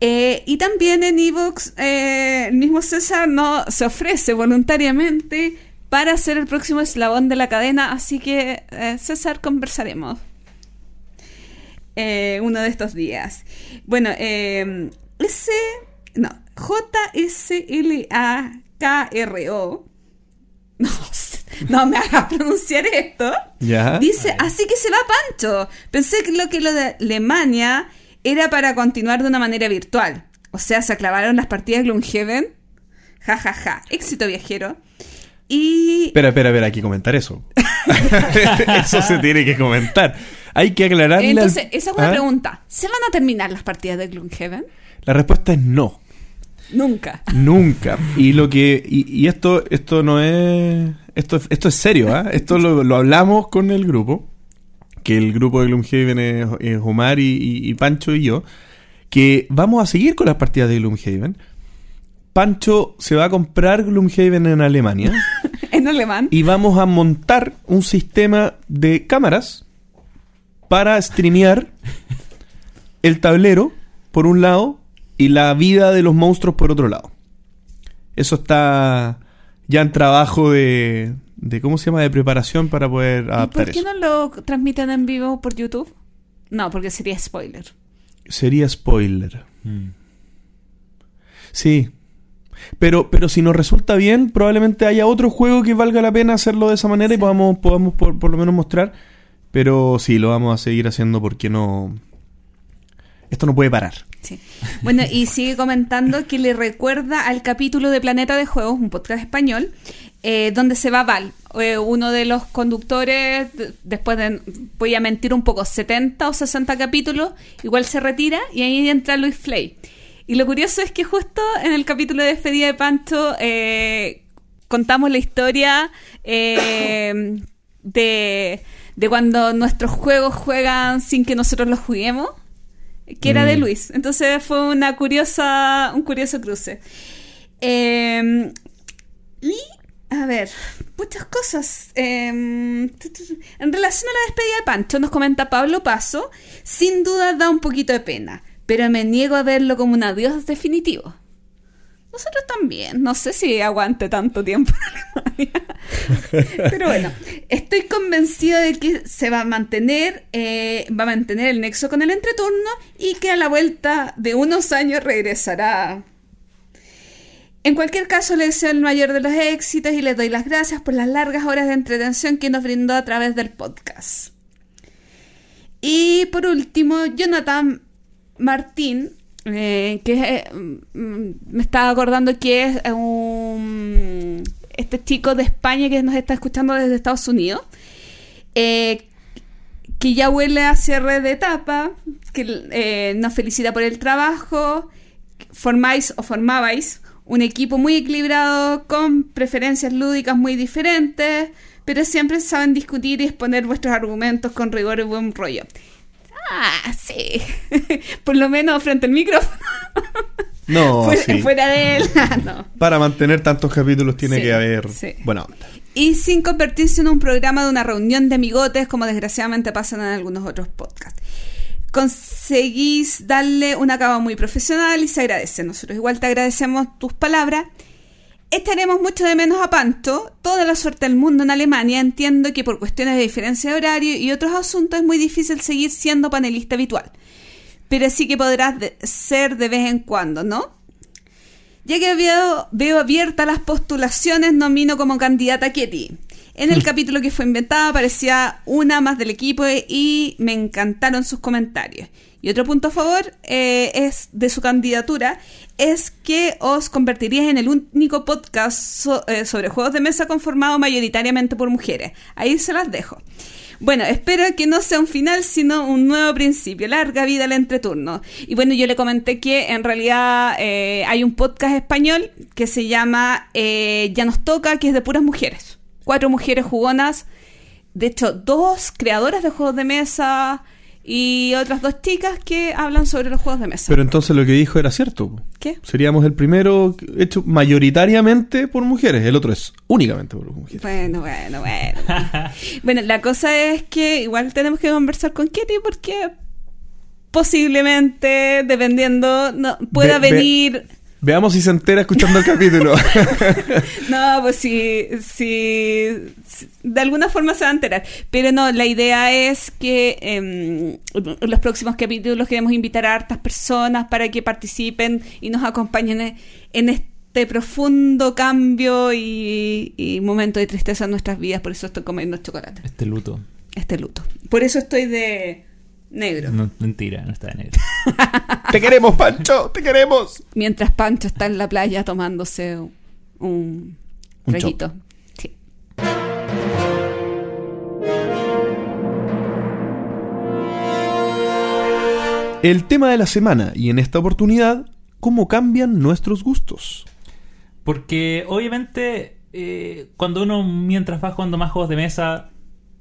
Eh, y también en Evox, eh, el mismo César no se ofrece voluntariamente para ser el próximo eslabón de la cadena, así que eh, César conversaremos eh, uno de estos días. Bueno, eh, S, no, J-S-L-A-K-R-O. No, no me hagas pronunciar esto. Ya. Dice, así que se va Pancho. Pensé que lo que lo de Alemania era para continuar de una manera virtual. O sea, se clavaron las partidas de Gloomhaven. Ja, ja, ja. Éxito viajero. Y... Espera, espera, espera, hay que comentar eso. eso se tiene que comentar. Hay que aclararle. al- Entonces, esa es una ¿Ah? pregunta. ¿Se van a terminar las partidas de Gloomhaven? La respuesta es no. Nunca. Nunca. Y lo que. Y, y esto, esto no es. Esto, es- esto es serio, ¿ah? Esto lo, lo hablamos con el grupo. Que el grupo de Gloomhaven es, es Omar y, y- y Pancho y yo. Que vamos a seguir con las partidas de Gloomhaven. Pancho se va a comprar Gloomhaven en Alemania En alemán. y vamos a montar un sistema de cámaras para streamear el tablero por un lado y la vida de los monstruos por otro lado. Eso está ya en trabajo de, de ¿cómo se llama? de preparación para poder ¿Y adaptar por qué eso. no lo transmiten en vivo por YouTube? No, porque sería spoiler. Sería spoiler. Mm. Sí. Pero, pero si nos resulta bien, probablemente haya otro juego que valga la pena hacerlo de esa manera y podamos, podamos por, por lo menos mostrar. Pero sí, lo vamos a seguir haciendo porque no. Esto no puede parar. Sí. Bueno, y sigue comentando que le recuerda al capítulo de Planeta de Juegos, un podcast español, eh, donde se va Val, eh, uno de los conductores, de- después de, voy a mentir un poco, 70 o 60 capítulos, igual se retira y ahí entra Luis Flay. Y lo curioso es que justo en el capítulo de despedida de Pancho eh, contamos la historia eh, de, de cuando nuestros juegos juegan sin que nosotros los juguemos que era de Mm. Luis. Entonces fue una curiosa, un curioso cruce. Eh, y, a ver, muchas cosas. Eh, en relación a la despedida de Pancho, nos comenta Pablo Paso, sin duda da un poquito de pena, pero me niego a verlo como un adiós definitivo. Nosotros también. No sé si aguante tanto tiempo en Alemania. Pero bueno, estoy convencida de que se va a mantener, eh, va a mantener el nexo con el entreturno y que a la vuelta de unos años regresará. En cualquier caso, le deseo el mayor de los éxitos y le doy las gracias por las largas horas de entretención que nos brindó a través del podcast. Y por último, Jonathan Martín, eh, que eh, mm, me estaba acordando que es eh, un este chico de España que nos está escuchando desde Estados Unidos, eh, que ya huele a cierre de etapa, que eh, nos felicita por el trabajo, formáis o formabais un equipo muy equilibrado con preferencias lúdicas muy diferentes, pero siempre saben discutir y exponer vuestros argumentos con rigor y buen rollo. Ah, sí. Por lo menos frente al micrófono. No, fuera, sí. fuera de él. no. Para mantener tantos capítulos tiene Sí, que haber sí. buena onda. Y sin convertirse en un programa de una reunión de amigotes, como desgraciadamente pasan en algunos otros podcasts. Conseguís darle una cava muy profesional y se agradece. Nosotros igual te agradecemos tus palabras. Echaremos mucho de menos a Panto. Toda la suerte del mundo en Alemania. Entiendo que por cuestiones de diferencia de horario y otros asuntos es muy difícil seguir siendo panelista habitual. Pero sí que podrás de- ser de vez en cuando, ¿no? Ya que veo, veo abiertas las postulaciones, nomino como candidata a Ketty. En el capítulo que fue inventada aparecía una más del equipo y me encantaron sus comentarios. Y otro punto a favor eh, es de su candidatura es que os convertiríais en el único podcast eh, sobre juegos de mesa conformado mayoritariamente por mujeres. Ahí se las dejo. Bueno, espero que no sea un final, sino un nuevo principio. Larga vida al entreturno. Y bueno, yo le comenté que en realidad eh, hay un podcast español que se llama Ya nos toca, que es de puras mujeres. Cuatro mujeres jugonas. De hecho, dos creadoras de juegos de mesa y otras dos chicas que hablan sobre los juegos de mesa. Pero entonces lo que dijo era cierto. ¿Qué? Seríamos el primero hecho mayoritariamente por mujeres, el otro es únicamente por mujeres. Bueno, bueno, bueno. bueno, la cosa es que igual tenemos que conversar con Kitty porque posiblemente, dependiendo, no, pueda Ve- ve- venir... Veamos si se entera escuchando el capítulo. No, pues si, si- de alguna forma se va a enterar. Pero no, la idea es que em, en los próximos capítulos queremos invitar a hartas personas para que participen y nos acompañen en- en este profundo cambio y, y momento de tristeza en nuestras vidas. Por eso estoy comiendo chocolate. Este luto. Este luto. Por eso estoy de negro. No, mentira, no está de negro. te queremos, Pancho, te queremos. Mientras Pancho está en la playa tomándose un, un Un. Sí. El tema de la semana y en esta oportunidad, cómo cambian nuestros gustos. Porque obviamente eh, cuando uno mientras va jugando más juegos de mesa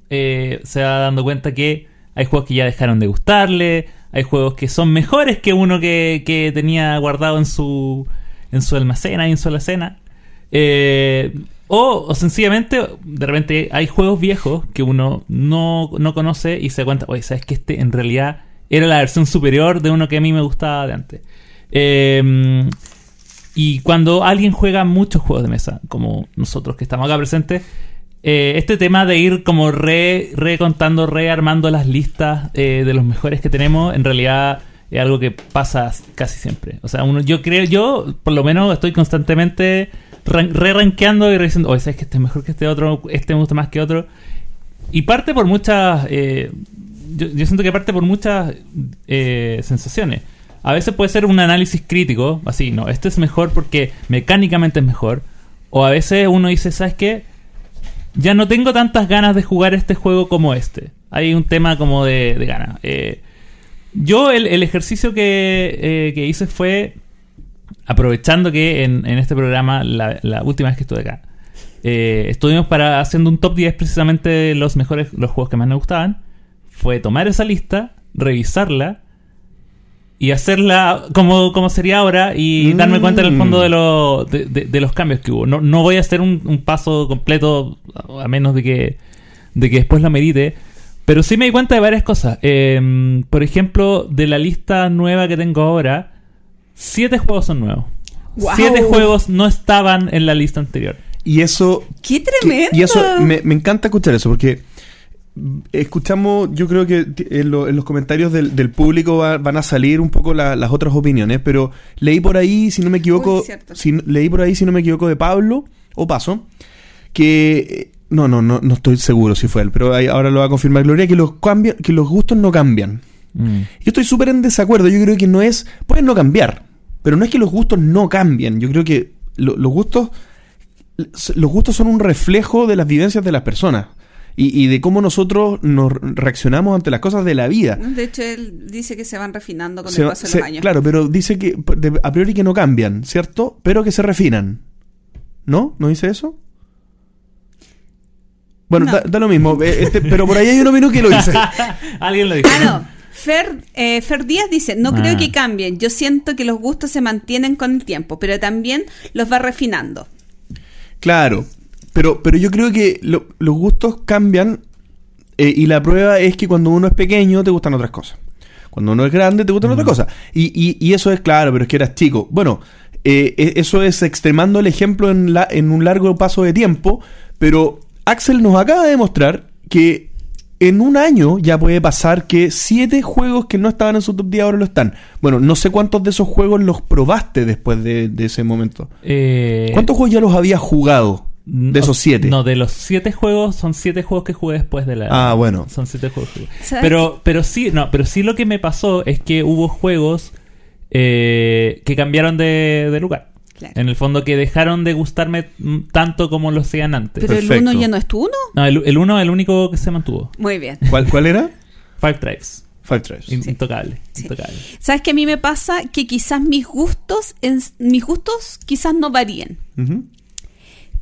eh, se va dando cuenta que hay juegos que ya dejaron de gustarle, hay juegos que son mejores que uno que, tenía guardado en su en su almacén, ahí en su alacena. Eh, o, sencillamente, de repente hay juegos viejos que uno no, no conoce y se cuenta, oye, ¿sabes que este en realidad era la versión superior de uno que a mí me gustaba de antes? Eh, y cuando alguien juega muchos juegos de mesa, como nosotros que estamos acá presentes, eh, este tema de ir como re, re contando, rearmando las listas eh, de los mejores que tenemos, en realidad es algo que pasa casi siempre. O sea, uno, yo creo, yo por lo menos estoy constantemente ran- re-rankeando y diciendo, oye, ¿sabes que este es mejor que este otro? Este me gusta más que otro. Y parte por muchas. eh, yo, siento que parte por muchas sensaciones. A veces puede ser un análisis crítico, así, no, este es mejor porque mecánicamente es mejor. O a veces uno dice, ¿sabes qué? Ya no tengo tantas ganas de jugar este juego como este. Hay un tema como de, de ganas. Eh, yo el, el ejercicio que, eh, que hice fue, aprovechando que en, en este programa, la, última vez que estuve acá, eh, estuvimos para haciendo un top 10 precisamente de los mejores, los juegos que más me gustaban, fue tomar esa lista, revisarla y hacerla como, como sería ahora y Mm. darme cuenta en el fondo de, lo- de, de- de los cambios que hubo. No, no voy a hacer un, un paso completo a menos de que, de que después lo medite. Pero sí me di cuenta de varias cosas. Eh, por ejemplo, de la lista nueva que tengo ahora, siete juegos son nuevos. Siete juegos no estaban en la lista anterior. Y eso ¡Qué Que- tremendo! Y eso, me, me encanta escuchar eso, porque mm, escuchamos, yo creo que en, lo- en los comentarios del, del público va- van a salir un poco la- las otras opiniones, pero leí por ahí, si no me equivoco, si, leí por ahí, si no me equivoco, de Pablo o Paso, que... eh, No, no, no, no estoy seguro si fue él, pero ahí- ahora lo va a confirmar Gloria, que los, que los gustos no cambian. Mm. Yo estoy súper en desacuerdo. Yo creo que no es. Pueden no cambiar. Pero no es que los gustos no cambien. Yo creo que lo- los gustos. Los gustos son un reflejo de las vivencias de las personas. Y, y de cómo nosotros nos reaccionamos ante las cosas de la vida. De hecho, él dice que se van refinando con Se- el paso de se- los años. claro, pero dice que de- a priori que no cambian, ¿cierto? Pero que se refinan. ¿No? ¿No dice eso? Bueno, No. da, da lo mismo. eh, este- pero por ahí hay uno menos que lo dice. Alguien lo dijo. Ah, no. Fer, eh, Fer Díaz dice, no Ah. creo que cambien. Yo siento que los gustos se mantienen con el tiempo, pero también los va refinando. Claro, pero, pero yo creo que lo- los gustos cambian eh, y la prueba es que cuando uno es pequeño te gustan otras cosas. Cuando uno es grande te gustan otras cosas. Y, y- y eso es claro, pero es que eras chico. Bueno, eh, e- eso es extremando el ejemplo en, la, en un largo paso de tiempo, pero Axel nos acaba de demostrar que en un año ya puede pasar que siete juegos que no estaban en su top 10 ahora lo están. Bueno, no sé cuántos de esos juegos los probaste después de, de ese momento. Eh, ¿Cuántos juegos ya los habías jugado de esos siete? No, de los siete juegos, son siete juegos que jugué después de la. Ah, bueno. Son siete juegos que jugué. ¿Sabes Pero, pero sí, no, pero sí lo que me pasó es que hubo juegos eh, que cambiaron de, de lugar. Claro. En el fondo que dejaron de gustarme tanto como lo hacían antes. Pero el uno ya no es tu uno. No, el, el uno es el único que se mantuvo. Muy bien. ¿Cuál, cuál era? Five Tribes. Five Tribes. In- Intocable. Sí. Intocable. ¿Sabes que a mí me pasa que quizás mis gustos, en- mis gustos quizás no varíen, Ujú.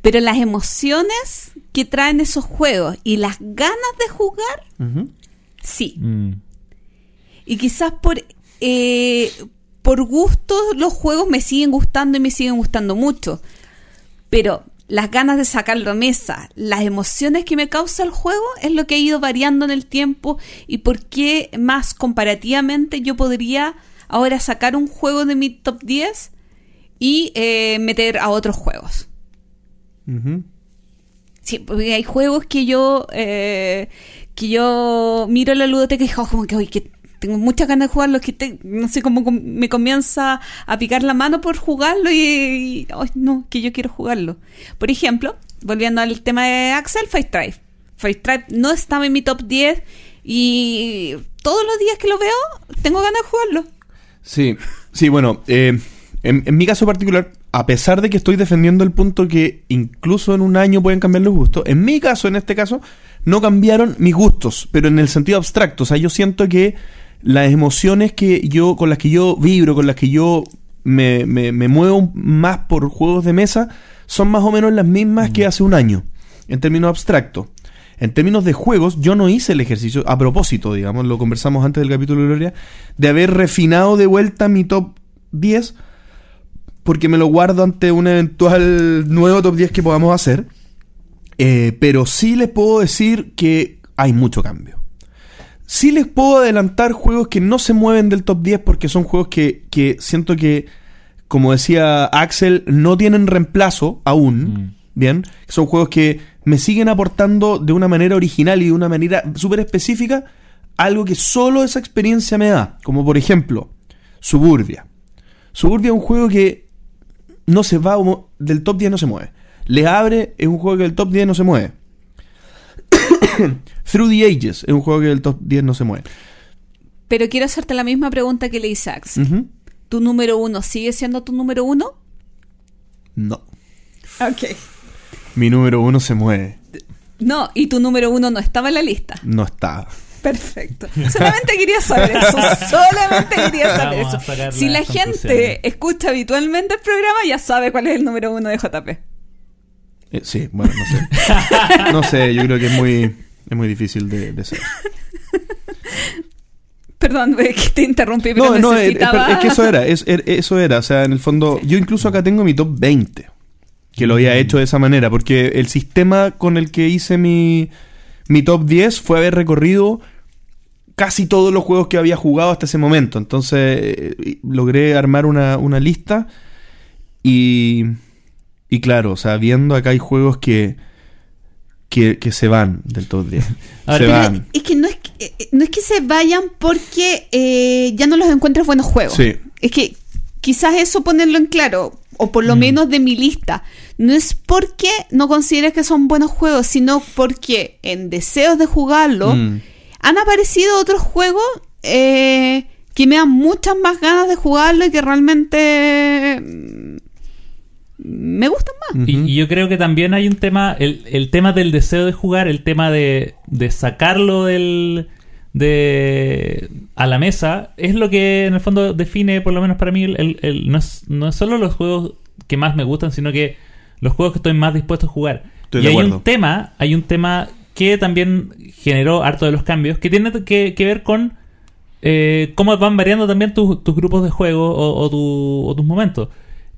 Pero las emociones que traen esos juegos y las ganas de jugar, sí. Mm. Y quizás por, eh, por gusto los juegos me siguen gustando y me siguen gustando mucho. Pero las ganas de sacarlo a mesa, las emociones que me causa el juego es lo que ha ido variando en el tiempo y por qué más comparativamente yo podría ahora sacar un juego de mi top 10 y eh, meter a otros juegos. Ujú. Sí, porque hay juegos que yo eh, que yo miro la ludoteca y digo, "Oh, como que, "Oye, que tengo muchas ganas de jugarlo, que te- no sé cómo me comienza a picar la mano por jugarlo y, y, "Ay, no, que yo quiero jugarlo. Por ejemplo, volviendo al tema de Axel, Fight Drive. Fight Drive no estaba en mi top 10 y todos los días que lo veo tengo ganas de jugarlo. Sí, sí, bueno, eh, en, en mi caso particular, a pesar de que estoy defendiendo el punto que incluso en un año pueden cambiar los gustos, en mi caso, en este caso, no cambiaron mis gustos, pero en el sentido abstracto. O sea, yo siento que las emociones que yo, con las que yo vibro, con las que yo me, me- me muevo más por juegos de mesa, son más o menos las mismas que hace un año, en términos abstractos. En términos de juegos, yo no hice el ejercicio, a propósito, digamos, lo conversamos antes del capítulo de Gloria, de haber refinado de vuelta mi top 10, porque me lo guardo ante un eventual nuevo top 10 que podamos hacer. Eh, pero sí les puedo decir que hay mucho cambio. Sí les puedo adelantar juegos que no se mueven del top 10 porque son juegos que, que siento que, como decía Axel, no tienen reemplazo aún. Mm. Bien, son juegos que me siguen aportando de una manera original y de una manera súper específica algo que solo esa experiencia me da. Como por ejemplo, Suburbia. Suburbia es un juego que no se va del top 10 no se mueve. Le abre es un juego que del top 10 no se mueve. Through the Ages es un juego que del top 10 no se mueve. Pero quiero hacerte la misma pregunta que le hice a Axel. ¿Tu número uno sigue siendo tu número uno? No. Ok. Mi número uno se mueve. No, y tu número uno no estaba en la lista. No está. Perfecto. Solamente quería saber eso. Solamente quería saber Vamos eso. Si la gente escucha habitualmente el programa, ya sabe cuál es el número uno de JP. Eh, sí, bueno, no sé. No sé, yo creo que es muy, es muy difícil de, de ser. Perdón, es que te interrumpí, pero No, no, es, necesitaba... es que eso era, es- er- eso era. O sea, en el fondo, yo incluso acá tengo mi top 20, que lo había hecho de esa manera, porque el sistema con el que hice mi, mi top 10 fue haber recorrido casi todos los juegos que había jugado hasta ese momento. Entonces, eh, logré armar una, una lista y, y claro, o sea, viendo acá hay juegos que, que, que se van del top 10. A ver, se van. Es que no es que, eh, no es que se vayan porque eh, ya no los encuentres buenos juegos. Sí. Es que quizás eso ponerlo en claro, o por lo Mm. menos de mi lista. No es porque no consideres que son buenos juegos, sino porque en deseos de jugarlo Mm. han aparecido otros juegos eh, que me dan muchas más ganas de jugarlo y que realmente mm, me gustan más. Y, y yo creo que también hay un tema, el, el tema del deseo de jugar, el tema de, de sacarlo del de a la mesa, es lo que en el fondo define, por lo menos para mí, el, el- no, es, no es solo los juegos que más me gustan, sino que los juegos que estoy más dispuesto a jugar. Estoy y hay acuerdo. un tema, hay un tema que también generó harto de los cambios, que tiene que, que ver con eh, cómo van variando también tus, tus grupos de juego o, o tu- o tus momentos.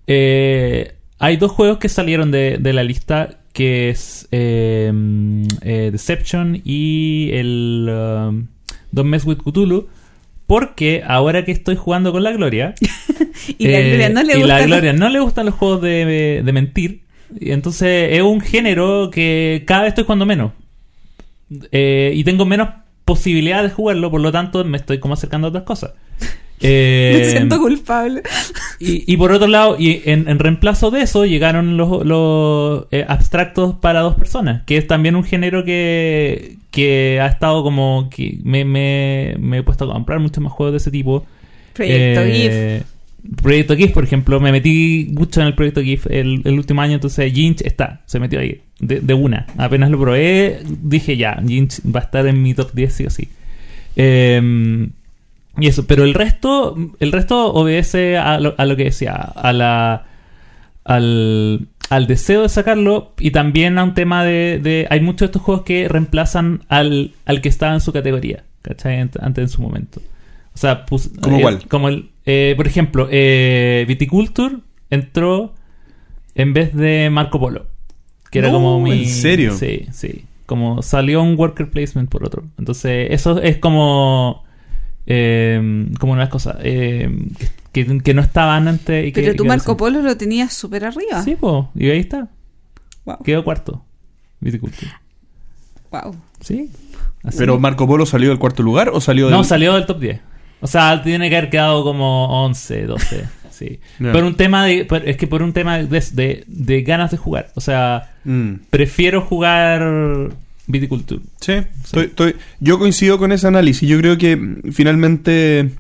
Eh, hay dos juegos que salieron de, de la lista, que es eh, mm, eh, Deception y el um, Don't Mess With Cthulhu, porque ahora que estoy jugando con la Gloria... Y la eh, Gloria no le y la gustan- Gloria no le gustan los juegos de, de mentir. Y entonces es un género que cada vez estoy jugando menos. Eh, y tengo menos posibilidad de jugarlo, por lo tanto me estoy como acercando a otras cosas. Eh, me siento culpable. y, y por otro lado, y en, en reemplazo de eso, llegaron los, los, eh, abstractos para dos personas, que es también un género que, que ha estado como que me, me, me he puesto a comprar muchos más juegos de ese tipo. Proyecto Eh, Proyecto GIF, por ejemplo, me metí mucho en el proyecto GIF el, el último año, entonces Jinch está, se metió ahí, de, de una. Apenas lo probé, dije ya, Jinch va a estar en mi top 10 sí o sí. Eh, y eso, pero el resto, el resto obedece a lo, a lo que decía, a la, al, al deseo de sacarlo y también a un tema de, de- hay muchos de estos juegos que reemplazan al, al que estaba en su categoría, ¿cachai? Ant- Antes en su momento. O sea, pus- ¿Cómo eh, cuál? Como el, eh, por ejemplo, eh, Viticulture entró en vez de Marco Polo, que era No, como mi... ¿en serio? Sí, sí. Como salió un worker placement por otro. Entonces, eso es como... eh, como una cosa eh, que, que- que no estaban antes y que, Pero tu que Marco. Polo lo tenías súper arriba. Sí, pues, y ahí está. Wow. Quedó cuarto. Viticulture. Wow. Sí. Así. ¿Pero Marco Polo salió del cuarto lugar o salió del... No, salió del top 10. O sea, tiene que haber quedado como 11, 12. sí. Por un tema de. es que por un tema de, de, de ganas de jugar. O sea, Mm. prefiero jugar Viticulture. Sí, estoy- estoy- yo coincido con ese análisis. Yo creo que mm, finalmente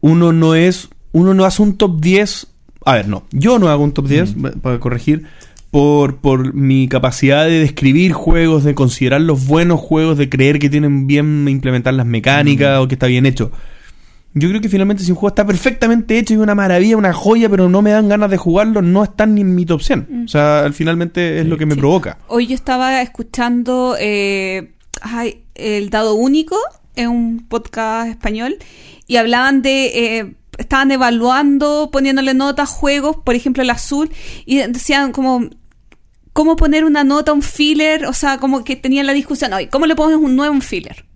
uno no es, uno no hace un top 10. A ver, no, yo no hago un top 10, Mm. para corregir, por, por mi capacidad de describir juegos, de considerar los buenos juegos, de creer que tienen bien implementar las mecánicas Mm. o que está bien hecho. Yo creo que finalmente si un juego está perfectamente hecho y una maravilla, una joya, pero no me dan ganas de jugarlo, no están ni en mi top 100. O sea, finalmente es lo que me Sí. provoca. Hoy yo estaba escuchando eh, ay, El Dado Único en un podcast español y hablaban de, eh, estaban evaluando, poniéndole notas, juegos, por ejemplo el azul, y decían como cómo poner una nota, un filler, o sea, como que tenían la discusión, hoy, ¿cómo le pones un nuevo un filler?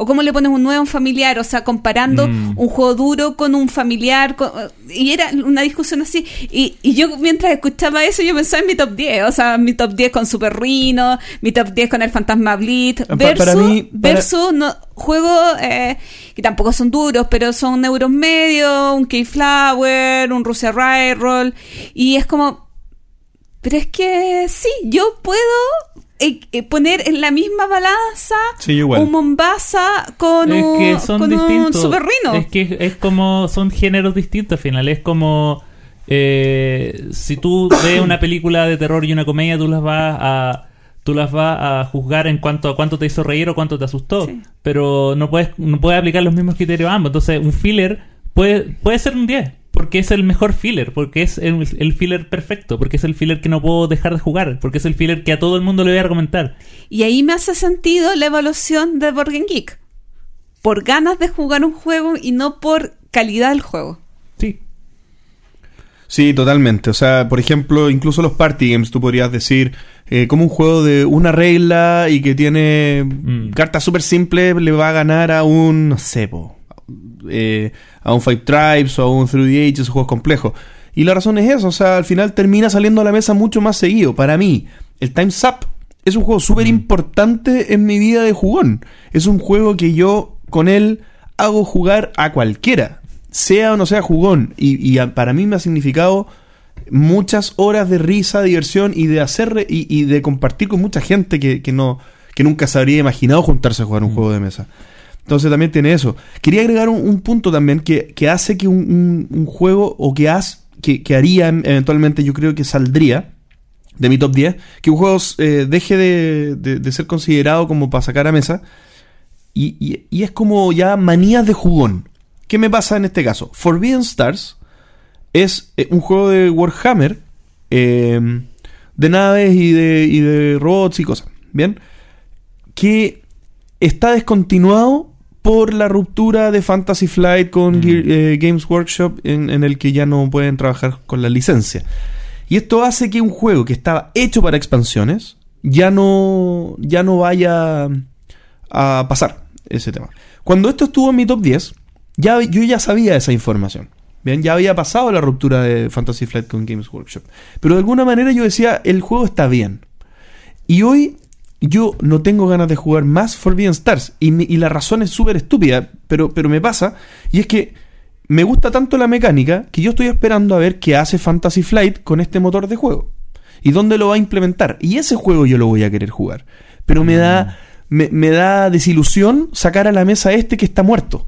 O cómo le pones un nuevo a un familiar, o sea, comparando Mm. un juego duro con un familiar, con- y era una discusión así. Y, y yo mientras escuchaba eso, yo pensaba en mi top 10, o sea, mi top 10 con Super Rhino, mi top 10 con el Fantasma Blitz, versus, para mí, para- versus no, juegos eh, que tampoco son duros, pero son euros medios, un Keyflower, un Russia Railroll, y es como, pero es que sí, yo puedo eh, eh, poner en la misma balanza Sí, igual. un Mombasa con es un, que son con un distintos. Super Rhino. Es que es como son géneros distintos al final. Es como eh, si tú ves una película de terror y una comedia, tú las vas a tú las vas a juzgar en cuanto a cuánto te hizo reír o cuánto te asustó. Sí. Pero no puedes no puedes aplicar los mismos criterios a ambos. Entonces, un filler puede puede ser un 10. Porque es el mejor filler, porque es el, el filler perfecto, porque es el filler que no puedo dejar de jugar, porque es el filler que a todo el mundo le voy a recomendar. Y ahí me hace sentido la evaluación de Game Geek. Por ganas de jugar un juego y no por calidad del juego. Sí. Sí, totalmente. O sea, por ejemplo, incluso los party games, tú podrías decir, eh, como un juego de una regla y que tiene Mm. cartas súper simples, le va a ganar a un, no sé, po, eh, a un Five Tribes o a un Through the Ages, juegos complejos. Y la razón es eso, o sea, al final termina saliendo a la mesa mucho más seguido. Para mí, el Time's Up es un juego súper importante en mi vida de jugón. Es un juego que yo con él hago jugar a cualquiera, sea o no sea jugón. Y, y a- para mí me ha significado muchas horas de risa, diversión y de hacer re- y, y de compartir con mucha gente que, que no que nunca se habría imaginado juntarse a jugar un juego de mesa. Entonces también tiene eso. Quería agregar un, un punto también que, que hace que un, juego o que, haz, que, que haría eventualmente yo creo que saldría de mi top 10, que un juego eh, deje de, de- ser considerado como para sacar a mesa y, y- es como ya manías de jugón. ¿Qué me pasa en este caso? Forbidden Stars es eh, un juego de Warhammer eh, de naves y de, y de robots y cosas. ¿Bien? Que está descontinuado por la ruptura de Fantasy Flight con Mm. Eh, Games Workshop en, en el que ya no pueden trabajar con la licencia. Y esto hace que un juego que estaba hecho para expansiones ya no, ya no vaya a pasar ese tema. Cuando esto estuvo en mi top 10, ya, yo ya sabía esa información. Bien, ya había pasado la ruptura de Fantasy Flight con Games Workshop. Pero de alguna manera yo decía, el juego está bien. Y hoy yo no tengo ganas de jugar más Forbidden Stars. Y, la razón es súper estúpida, pero, pero me pasa. Y es que me gusta tanto la mecánica que yo estoy esperando a ver qué hace Fantasy Flight con este motor de juego. Y dónde lo va a implementar. Y ese juego yo lo voy a querer jugar. Pero me da, me, me da desilusión sacar a la mesa este que está muerto.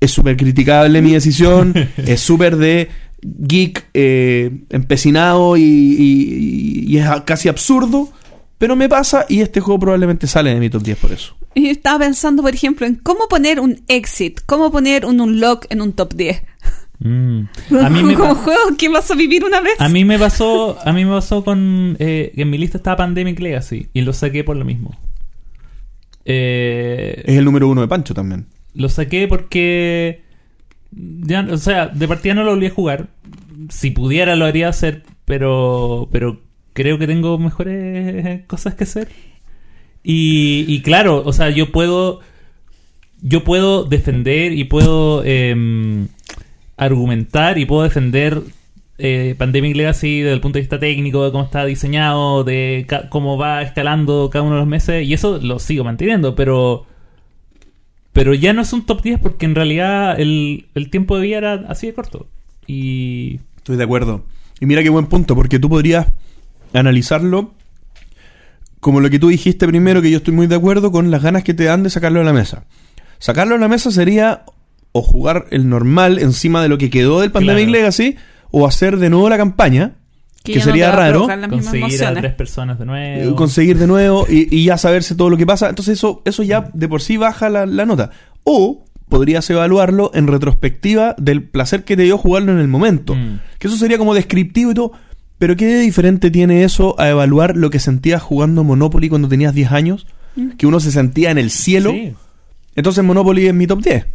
Es súper criticable mi decisión. es súper de geek eh, empecinado y, y- y es casi absurdo. Pero me pasa y este juego probablemente sale de mi top 10 por eso. Y estaba pensando, por ejemplo, en cómo poner un exit, cómo poner un unlock en un top 10. Mm. A mí me como juego que vas a vivir una vez. A mí me pasó, a mí me pasó con eh, en mi lista estaba Pandemic Legacy y lo saqué por lo mismo. Eh, Es el número uno de Pancho también. lo saqué porque ya, o sea, de partida no lo volví a jugar. Si pudiera lo haría hacer, pero pero creo que tengo mejores cosas que hacer. Y, claro, o sea, yo puedo yo puedo defender y puedo em, argumentar y puedo defender eh, Pandemic Legacy desde el punto de vista técnico, de cómo está diseñado, de cómo va escalando cada uno de los meses, y eso lo sigo manteniendo, pero pero ya no es un top 10 porque en realidad el, el tiempo de vida era así de corto. Y Estoy de acuerdo. Y mira qué buen punto, porque tú podrías analizarlo como lo que tú dijiste primero, que yo estoy muy de acuerdo con las ganas que te dan de sacarlo a la mesa. Sacarlo a la mesa sería o jugar el normal encima de lo que quedó del Pandemic Claro. Legacy, o hacer de nuevo la campaña, que, sería raro. conseguir a tres personas de eh, nuevo. conseguir de nuevo y, y ya saberse todo lo que pasa. Entonces eso, eso ya de por sí baja la, la nota. O podrías evaluarlo en retrospectiva del placer que te dio jugarlo en el momento. Mm. Que eso sería como descriptivo y todo. Pero ¿qué de diferente tiene eso a evaluar lo que sentías jugando Monopoly cuando tenías 10 años? Que uno se sentía en el cielo. Sí. Entonces Monopoly es mi top 10.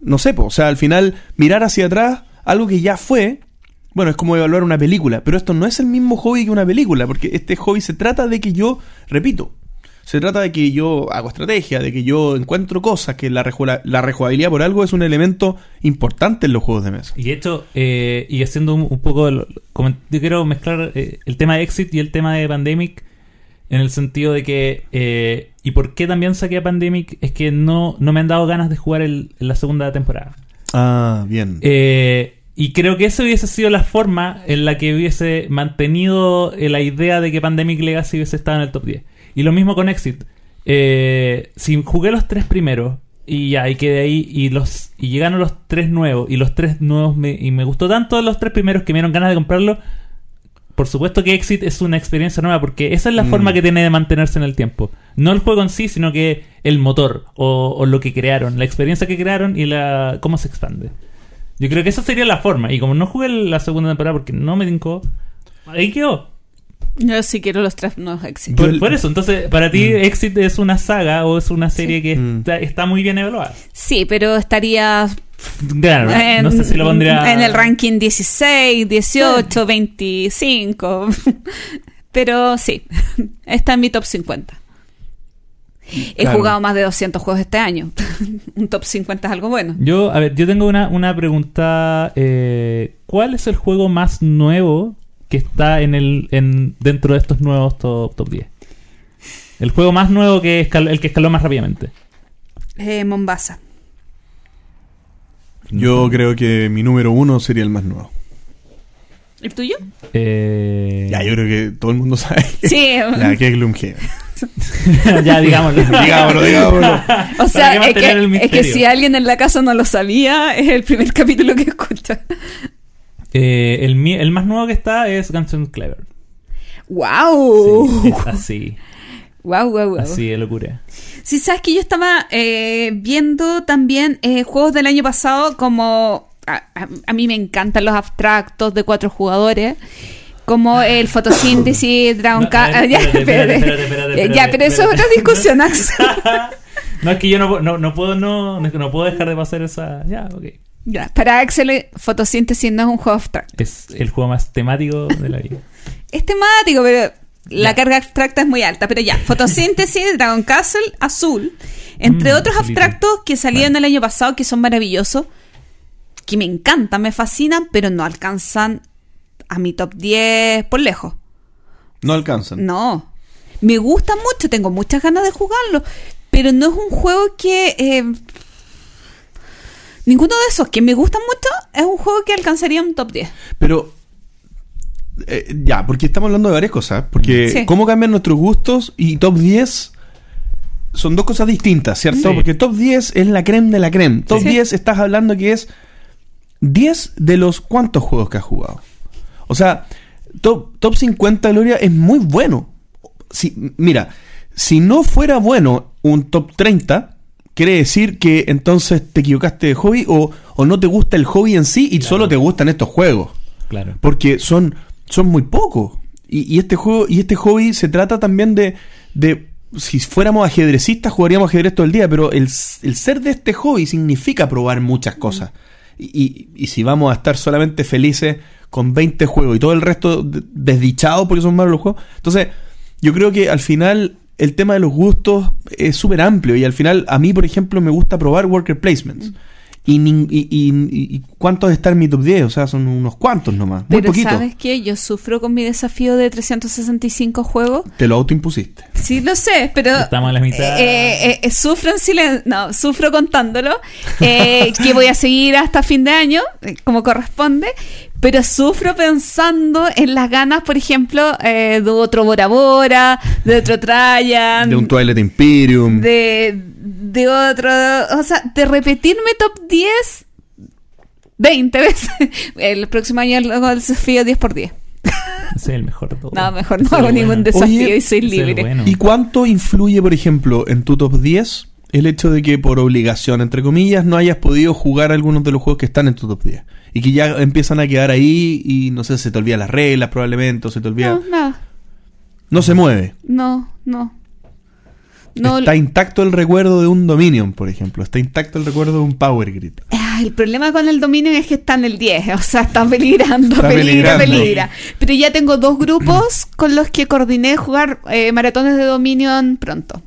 no sé, po, o sea, al final mirar hacia atrás, algo que ya fue, bueno, es como evaluar una película, pero esto no es el mismo hobby que una película, porque este hobby se trata de que yo, repito, se trata de que yo hago estrategia, de que yo encuentro cosas, que la, la rejugabilidad por algo es un elemento importante en los juegos de mesa. Y hecho, eh, y haciendo un, un poco, lo- como- yo quiero mezclar eh, el tema de Exit y el tema de Pandemic en el sentido de que, eh, y por qué también saqué a Pandemic, es que no, no me han dado ganas de jugar el- la segunda temporada. Ah, bien. Eh, y creo que esa hubiese sido la forma en la que hubiese mantenido la idea de que Pandemic Legacy hubiese estado en el top 10. Y lo mismo con Exit. Eh, si jugué los tres primeros y ya, y quedé ahí y los y llegaron los tres nuevos y los tres nuevos me, y me gustó tanto los tres primeros que me dieron ganas de comprarlo. Por supuesto que Exit es una experiencia nueva porque esa es la Mm. forma que tiene de mantenerse en el tiempo. No el juego en sí, sino que el motor o, o lo que crearon, la experiencia que crearon y la cómo se expande. Yo creo que esa sería la forma. Y como no jugué la segunda temporada porque no me tincó, ahí quedó. Yo sí quiero los tres nuevos éxitos. Yo Por, eso, entonces, para ti Exit es una saga o es una serie que Mm. está, está muy bien evaluada. Sí, pero estaría Claro, en, no sé si lo pondría en el ranking 16, 18, 25. pero sí, está en mi top 50. He Claro. jugado más de 200 juegos este año. Un top 50 es algo bueno. Yo, a ver, yo tengo una, una pregunta. eh, ¿Cuál es el juego más nuevo que está en el en, dentro de estos nuevos top, top 10? El juego más nuevo que escal- el que escaló más rápidamente. Eh, Mombasa. Yo creo que mi número uno sería el más nuevo. ¿El tuyo? Eh, Ya, yo creo que todo el mundo sabe. Sí. Ya, que es Gloomhaven. ya, digámoslo. digámoslo, digámoslo. O sea, es que, es que si alguien en la casa no lo sabía, es el primer capítulo que escucha. Eh, el, más nuevo que está es Guns N' Clever. ¡Wow! Sí, es así. ¡Wow, wow, wow! Así de locura. Sí, sabes que yo estaba eh, viendo también eh, juegos del año pasado como... A, a- a mí me encantan los abstractos de cuatro jugadores. Como el fotosíntesis, Dragon No, ver, Ya, espérate, espérate, espérate. espérate, Eh, espérate, Ya, pero eso es otra discusión. No, es que yo no, no, no puedo no, no puedo dejar de pasar esa... Ya, ok. Ya, para Axel, fotosíntesis no es un juego abstracto. Es el juego más temático de la vida. Es temático, pero la Ya. carga abstracta es muy alta. Pero ya, fotosíntesis, Dragon Castle, azul. Entre Mm, otros azulito. abstractos que salieron Bueno. el año pasado, que son maravillosos, que me encantan, me fascinan, pero no alcanzan a mi top 10 por lejos. No alcanzan. No. Me gusta mucho, tengo muchas ganas de jugarlo, pero no es un juego que... eh, ninguno de esos que me gustan mucho es un juego que alcanzaría un top 10. Pero. eh, ya, porque estamos hablando de varias cosas. Porque Sí. cómo cambian nuestros gustos y top 10 son dos cosas distintas, ¿cierto? Sí. Porque top 10 es la creme de la creme. Top Sí. 10 estás hablando que es 10 de los cuantos juegos que has jugado. O sea, top, top 50 Gloria es muy bueno. Si, mira, si no fuera bueno un top 30, quiere decir que entonces te equivocaste de hobby o, o no te gusta el hobby en sí y Claro. solo te gustan estos juegos. Claro. Porque son, son muy pocos. Y, y este juego, y este hobby se trata también de, de si fuéramos ajedrecistas, jugaríamos ajedrez todo el día, pero el, el ser de este hobby significa probar muchas cosas. Y, y- y si vamos a estar solamente felices con 20 juegos y todo el resto de- desdichados porque son malos los juegos, entonces yo creo que al final el tema de los gustos es súper amplio y al final a mí, por ejemplo, me gusta probar worker placements. Y, nin- y, y- y cuántos están en mi top 10, o sea, son unos cuantos nomás, muy Pero poquito. ¿sabes qué? Yo sufro con mi desafío de 365 juegos. Te lo autoimpusiste. Sí, lo sé, pero... Estamos a la mitad. Eh, eh, eh, sufro en silencio, no, sufro contándolo, eh, que voy a seguir hasta fin de año, eh, como corresponde, pero sufro pensando en las ganas, por ejemplo, eh, de otro Bora Bora, de otro Trajan, De un Twilight Imperium. de, de otro, o sea, de repetirme top 10 20 veces. El próximo año hago el desafío 10 por 10. Ese es el mejor de todos. No, mejor no es hago el ningún bueno. desafío Oye, y soy libre. bueno. ¿Y cuánto influye, por ejemplo, en tu top 10 el hecho de que por obligación, entre comillas, no hayas podido jugar algunos de los juegos que están en tu top 10? Y que ya empiezan a quedar ahí y no sé, se te olvidan las reglas probablemente, o se te olvida... No, nada. No se mueve. No, no. No, Está intacto el recuerdo de un Dominion, por ejemplo. Está intacto el recuerdo de un Power Grid. Ah, el problema con el Dominion es que está en el 10, o sea, está peligrando, Está peligra, peligrando. peligra. Pero ya tengo dos grupos con los que coordiné jugar eh, maratones de Dominion pronto.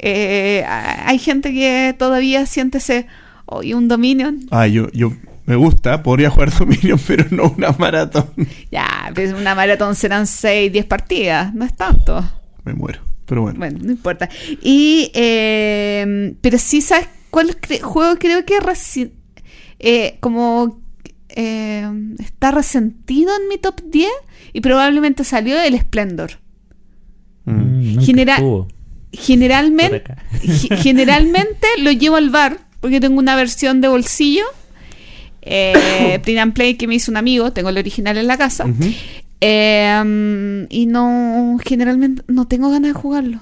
Eh, hay gente que todavía siente ese, oye, un Dominion. Ah, yo, yo me gusta, podría jugar Dominion, pero no una maratón. Ya, pues una maratón serán 6, 10 partidas, no es tanto. Me muero. Pero bueno. Bueno, no importa. Y, eh, pero sí, ¿sabes cuál cre- juego creo que reci- eh, como eh, está resentido en mi top 10 y probablemente salió el Splendor. Mm. Genera- estuvo Generalmente, generalmente lo llevo al bar porque tengo una versión de bolsillo. Eh, Print and Play que me hizo un amigo, tengo el original en la casa. Eh, y no, generalmente no tengo ganas de jugarlo.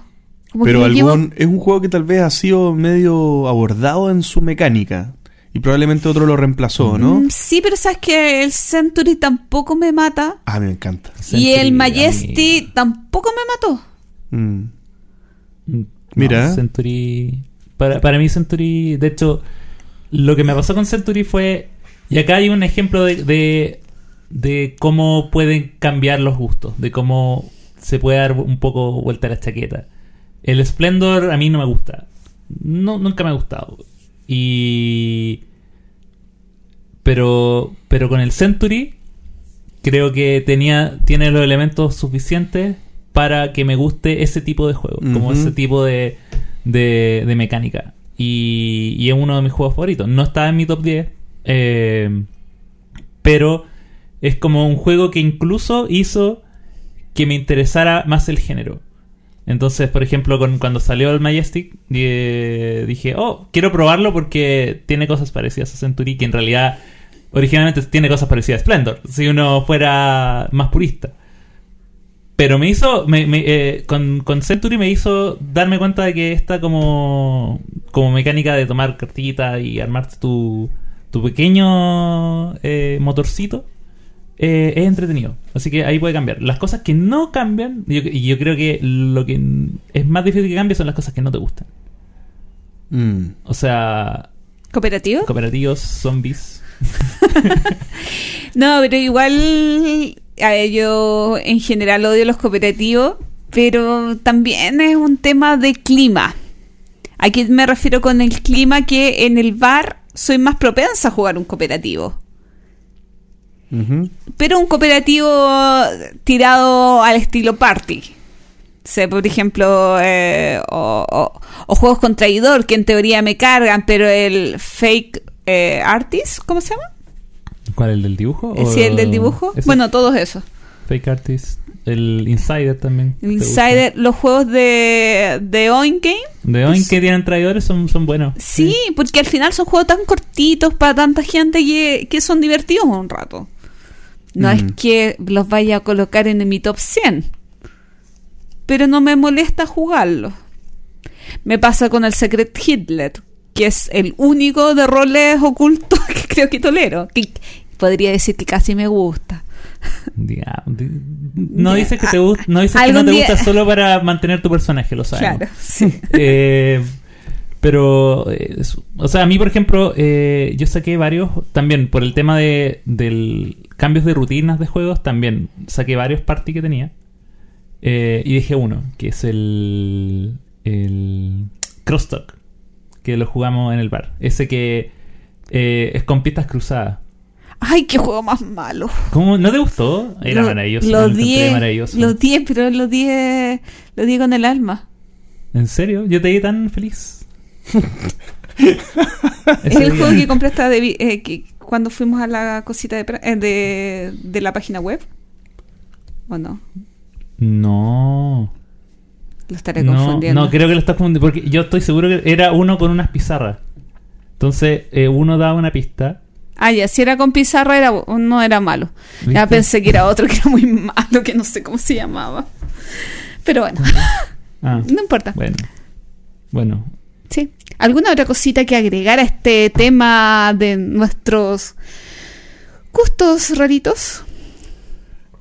Como Pero llevo- algún, es un juego que tal vez ha sido medio abordado en su mecánica. Y probablemente otro lo reemplazó, ¿no? Mm, Sí, pero sabes que el Century tampoco me mata. Ah, me encanta. y Century, el Majesty tampoco me mató. Mm. Mira. no, Century. Para, para mí, Century. De hecho, lo que me pasó con Century fue. Y acá hay un ejemplo de, de, de cómo pueden cambiar los gustos. De cómo se puede dar un poco vuelta a la chaqueta. El Splendor a mí no me gusta. No, nunca me ha gustado. Y. Pero. Pero con el Century. Creo que tenía. Tiene los elementos suficientes para que me guste ese tipo de juego. Como ese tipo de. de, de mecánica. Y, y es uno de mis juegos favoritos. No está en mi top 10. eh, pero es como un juego que incluso hizo que me interesara más el género. Entonces, por ejemplo, con, cuando salió el Majestic, eh, dije, oh, quiero probarlo porque tiene cosas parecidas a Century, que en realidad originalmente tiene cosas parecidas a Splendor, si uno fuera más purista. Pero me hizo, me- me, eh, con, con Century me hizo darme cuenta de que esta como, como mecánica de tomar cartita y armarte tu, tu pequeño eh, motorcito eh, es entretenido. Así que ahí puede cambiar. Las cosas que no cambian, yo- y yo, creo que lo que es más difícil que cambie son las cosas que no te gustan. Mm. O sea, ¿Cooperativo? cooperativos, zombies. No, pero igual a yo en general odio los cooperativos, pero también es un tema de clima. Aquí me refiero con el clima que en el bar soy más propensa a jugar un cooperativo. Pero un cooperativo tirado al estilo party. O sea, por ejemplo, eh, o, o- o juegos con traidor que en teoría me cargan, pero el fake eh, artist, ¿cómo se llama? ¿Cuál? ¿El del dibujo? Eh, Sí, el del dibujo. Ese Bueno, todos esos. Fake Artist. El Insider también. El ¿te gusta? Insider, los juegos de, de Oink Game. De hoy que tienen traidores son, son buenos. Sí, porque al final son juegos tan cortitos para tanta gente que, que son divertidos un rato. No es Mm. que los vaya a colocar en mi top 100. Pero no me molesta jugarlo. Me pasa con el Secret Hitler, que es el único de roles ocultos que creo que tolero. Que podría decir que casi me gusta. No dices que te gusta, no dices que no te día- gusta solo para mantener tu personaje, lo sabemos. Claro, sí. Eh, pero, eh, o sea, a mí, por ejemplo, eh, yo saqué varios, también por el tema de del cambios de rutinas de juegos, también saqué varios party que tenía. Y dejé uno, que es el, el Crosstalk, que lo jugamos en el bar. Ese que eh, es con pistas cruzadas. Ay, qué juego más malo. ¿Cómo? ¿No te gustó? Era Lo- maravilloso. Lo di, maravilloso. lo di, pero lo di, lo di con el alma. ¿En serio? Yo te vi tan feliz. Es el día. juego que compré hasta de, eh, que cuando fuimos a la cosita de, eh, de, de la página web. ¿O no? No. Lo estaré No, confundiendo. no, creo que lo estás confundiendo. Porque yo estoy seguro que era uno con unas pizarras. Entonces, eh, uno daba una pista. Ah, ya, si era con pizarra era, no era malo. Ya pensé que era otro que era muy malo, que no sé cómo se llamaba. Pero bueno, Ah, no importa. bueno. Bueno. Sí. ¿Alguna otra cosita que agregar a este tema de nuestros gustos raritos?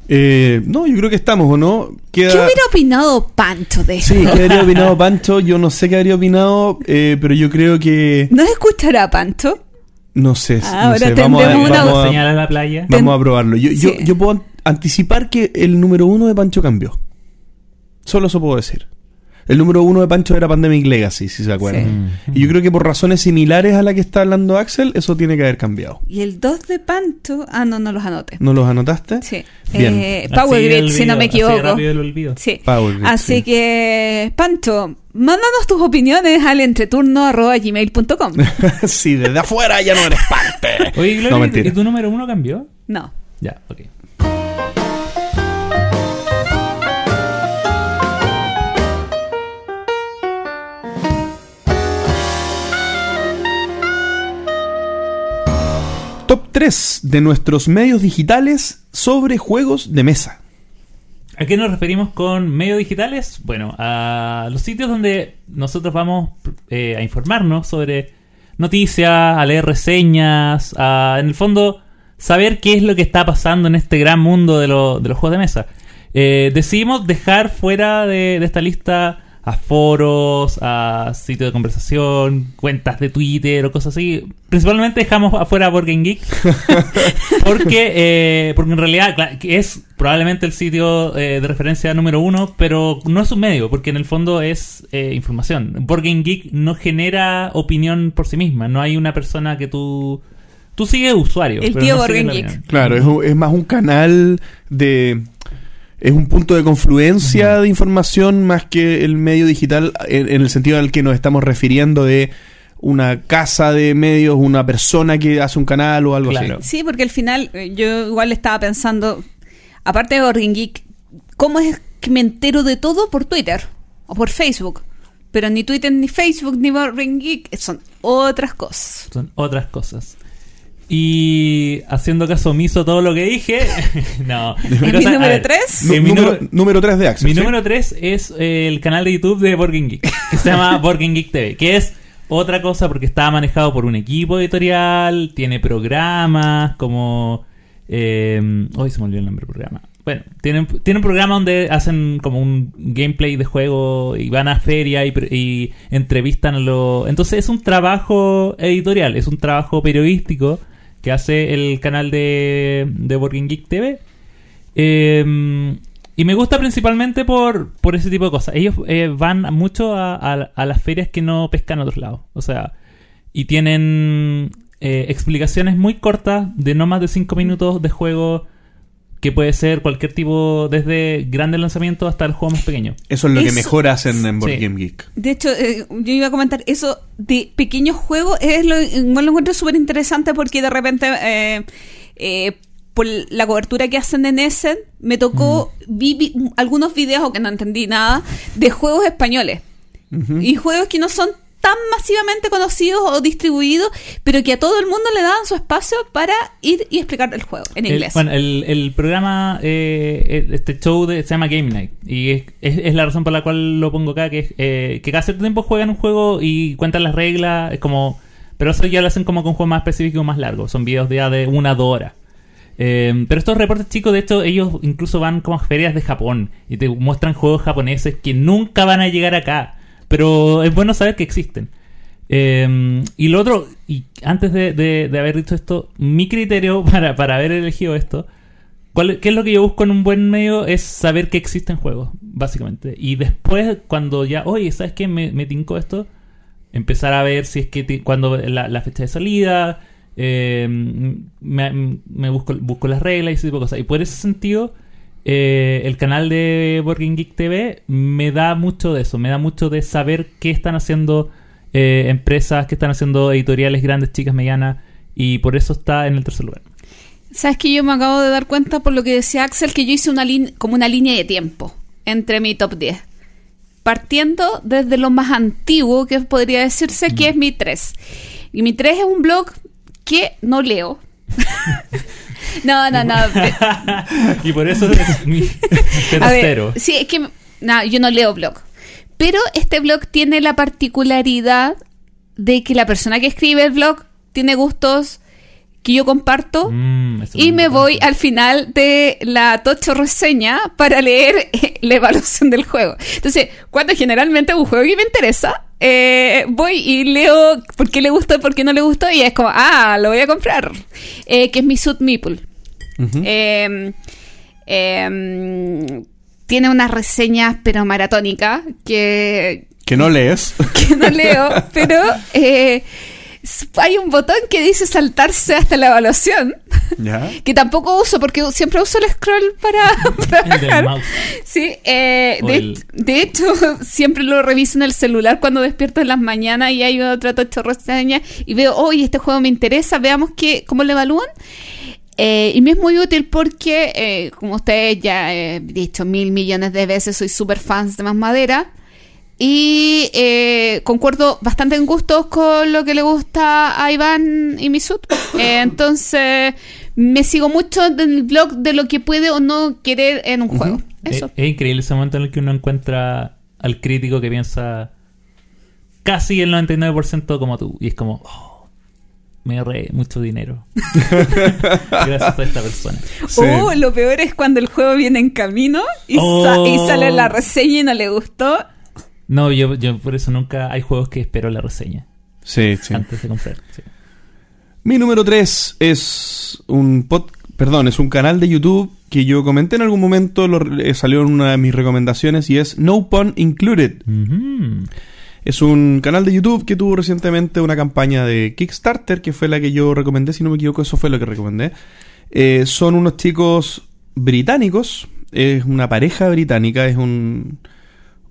Eh, no, yo creo que estamos, ¿o no? ¿Qué hubiera opinado Pancho de esto? Sí, ¿qué habría opinado Pancho? Yo no sé qué habría opinado, eh, pero yo creo que... ¿No escuchará Pancho? No sé. no Ahora sé. Vamos, a, una- vamos, a, Señala la playa. vamos a probarlo. Yo, yo, yo puedo anticipar que el número uno de Pancho cambió. Solo eso puedo decir. El número uno de Pancho era Pandemic Legacy, si se acuerdan. Y yo creo que por razones similares a la que está hablando Axel, eso tiene que haber cambiado. Y el 2 de Pancho... Ah, no, no los anoté. ¿No los anotaste? Sí. Bien. Eh, Así Power Grid, si no me así equivoco. rápido el olvido. Sí. Power Grid, Así sí. que, Pancho, mándanos tus opiniones al entreturno.gmail.com. sí, desde afuera ya no eres parte. Oye, Gloria, no, ¿y tu número uno cambió? No. Ya, ok. Top 3 de nuestros medios digitales sobre juegos de mesa. ¿A qué nos referimos con medios digitales? Bueno, a los sitios donde nosotros vamos eh, a informarnos sobre noticias, a leer reseñas, a, en el fondo, saber qué es lo que está pasando en este gran mundo de, de los juegos de mesa. Eh, decidimos dejar fuera de esta lista a foros, a sitios de conversación, cuentas de Twitter o cosas así. Principalmente dejamos afuera Board Game Geek. porque, eh, porque en realidad es probablemente el sitio eh, de referencia número uno, pero no es un medio, porque en el fondo es eh, información. Board Game Geek no genera opinión por sí misma. No hay una persona que tú... Tú sigues usuario. El pero tío no Board sigues Game la Geek. Claro, es, un- es más un canal de... Es un punto de confluencia de información más que el medio digital en, en el sentido al que nos estamos refiriendo de una casa de medios, una persona que hace un canal o algo Claro. así. Sí, porque al final eh, yo igual estaba pensando, aparte de Organ Geek, ¿cómo es que me entero de todo por Twitter o por Facebook? Pero ni Twitter, ni Facebook, ni Organ Geek son otras cosas. Son otras cosas. Y haciendo caso omiso a todo lo que dije, no. ¿Es mi cosa- número ver, tres? sí, Nú- mi número, número- 3 de Axel. Mi ¿sí? número 3 es eh, el canal de YouTube de Borgen Geek, que se llama Borgen Geek TV, que es otra cosa porque está manejado por un equipo editorial, tiene programas como... Eh, hoy se me olvidó el nombre del programa. Bueno, tienen, tienen un programa donde hacen como un gameplay de juego y van a feria y, y entrevistan a los... Entonces es un trabajo editorial, es un trabajo periodístico que hace el canal de, de Borgen Geek TV. Eh, y me gusta principalmente por, por ese tipo de cosas. Ellos eh, van mucho a, a- a las ferias que no pescan a otros lados. O sea, y tienen eh, explicaciones muy cortas de no más de 5 minutos de juego que puede ser cualquier tipo, desde grandes lanzamientos hasta el juego más pequeño. Eso es lo que mejor hacen en Board Sí. Game Geek. De hecho, eh, yo iba a comentar eso de pequeños juegos, es lo, igual lo encuentro súper interesante porque de repente, eh, eh, por la cobertura que hacen en Essen, me tocó, vi, vi algunos videos, aunque no entendí nada, de juegos españoles. Y juegos que no son tan masivamente conocidos o distribuidos, pero que a todo el mundo le dan su espacio para ir y explicar el juego en El- inglés. bueno, el, el programa, eh, este show de- se llama Game Night. Y es, es- es la razón por la cual lo pongo acá, que es eh, que cada cierto tiempo juegan un juego y cuentan las reglas. Es como. Pero eso ya lo hacen como con juegos más específicos más largos. Son videos de, de una dos horas. Eh, pero estos reportes chicos, de hecho, ellos incluso van como a ferias de Japón y te muestran juegos japoneses que nunca van a llegar acá. Pero es bueno saber que existen. Eh, y lo otro, y antes de, haber dicho esto, mi criterio para, para haber elegido esto, ¿cuál, ¿qué es lo que yo busco en un buen medio? Es saber que existen juegos, básicamente. Y después, cuando ya, oye, ¿sabes qué? Me, me tincó esto, empezar a ver si es que cuando la, la fecha de salida, eh, me, me busco, busco las reglas y ese tipo de cosas. Y por ese sentido, eh, el canal de Working Geek TV me da mucho de eso, me da mucho de saber qué están haciendo eh, empresas, qué están haciendo editoriales grandes, chicas, medianas, y por eso está en el tercer lugar. Sabes que yo me acabo de dar cuenta por lo que decía Axel que yo hice una línea como una línea de tiempo entre mi top 10. Partiendo desde lo más antiguo que podría decirse que es mi 3. Y mi 3 es un blog que no leo. no, no, no. y por eso es mi tercero. sí, es que no, yo no leo blog. Pero este blog tiene la particularidad de que la persona que escribe el blog tiene gustos que yo comparto. Mm, Y me voy al final de la Tocho reseña para leer la evaluación del juego. Entonces, cuando generalmente un juego que me interesa, eh, voy y leo por qué le gustó y por qué no le gustó, y es como, ah, lo voy a comprar. Eh, que es mi Suit Meeple. Eh, eh, tiene unas reseñas, pero maratónicas, que, Que no lees. que no leo, pero eh, hay un botón que dice saltarse hasta la evaluación, ¿Ya? que tampoco uso porque siempre uso el scroll para, para El del bajar. mouse. Sí, eh, de, el- de hecho, siempre lo reviso en el celular cuando despierto en las mañanas y hay otra tocho reseña y veo, oye, este juego me interesa, veamos qué, cómo lo evalúan. Eh, y me es muy útil porque, eh, como ustedes ya he dicho mil millones de veces, soy súper fans de Más Madera. Y eh, concuerdo bastante en gustos con lo que le gusta a Iván y Misut. Eh, entonces, me sigo mucho del blog de lo que puede o no querer en un juego. Es, Eso. es increíble ese momento en el que uno encuentra al crítico que piensa casi el 99% como tú. Y es como, oh, me ahorré mucho dinero. Gracias a esta persona. Sí. Oh, lo peor es cuando el juego viene en camino y, Oh. sa- y sale la reseña y no le gustó. No, yo, yo por eso nunca hay juegos que espero la reseña Sí, sí. antes de comprar. sí. Mi número 3 es un pod, perdón, es un canal de YouTube que yo comenté en algún momento, lo, eh, salió en una de mis recomendaciones y es No Pun Included. Es un canal de YouTube que tuvo recientemente una campaña de Kickstarter, que fue la que yo recomendé, si no me equivoco, eso fue lo que recomendé. Eh, son unos chicos británicos, es una pareja británica, es un,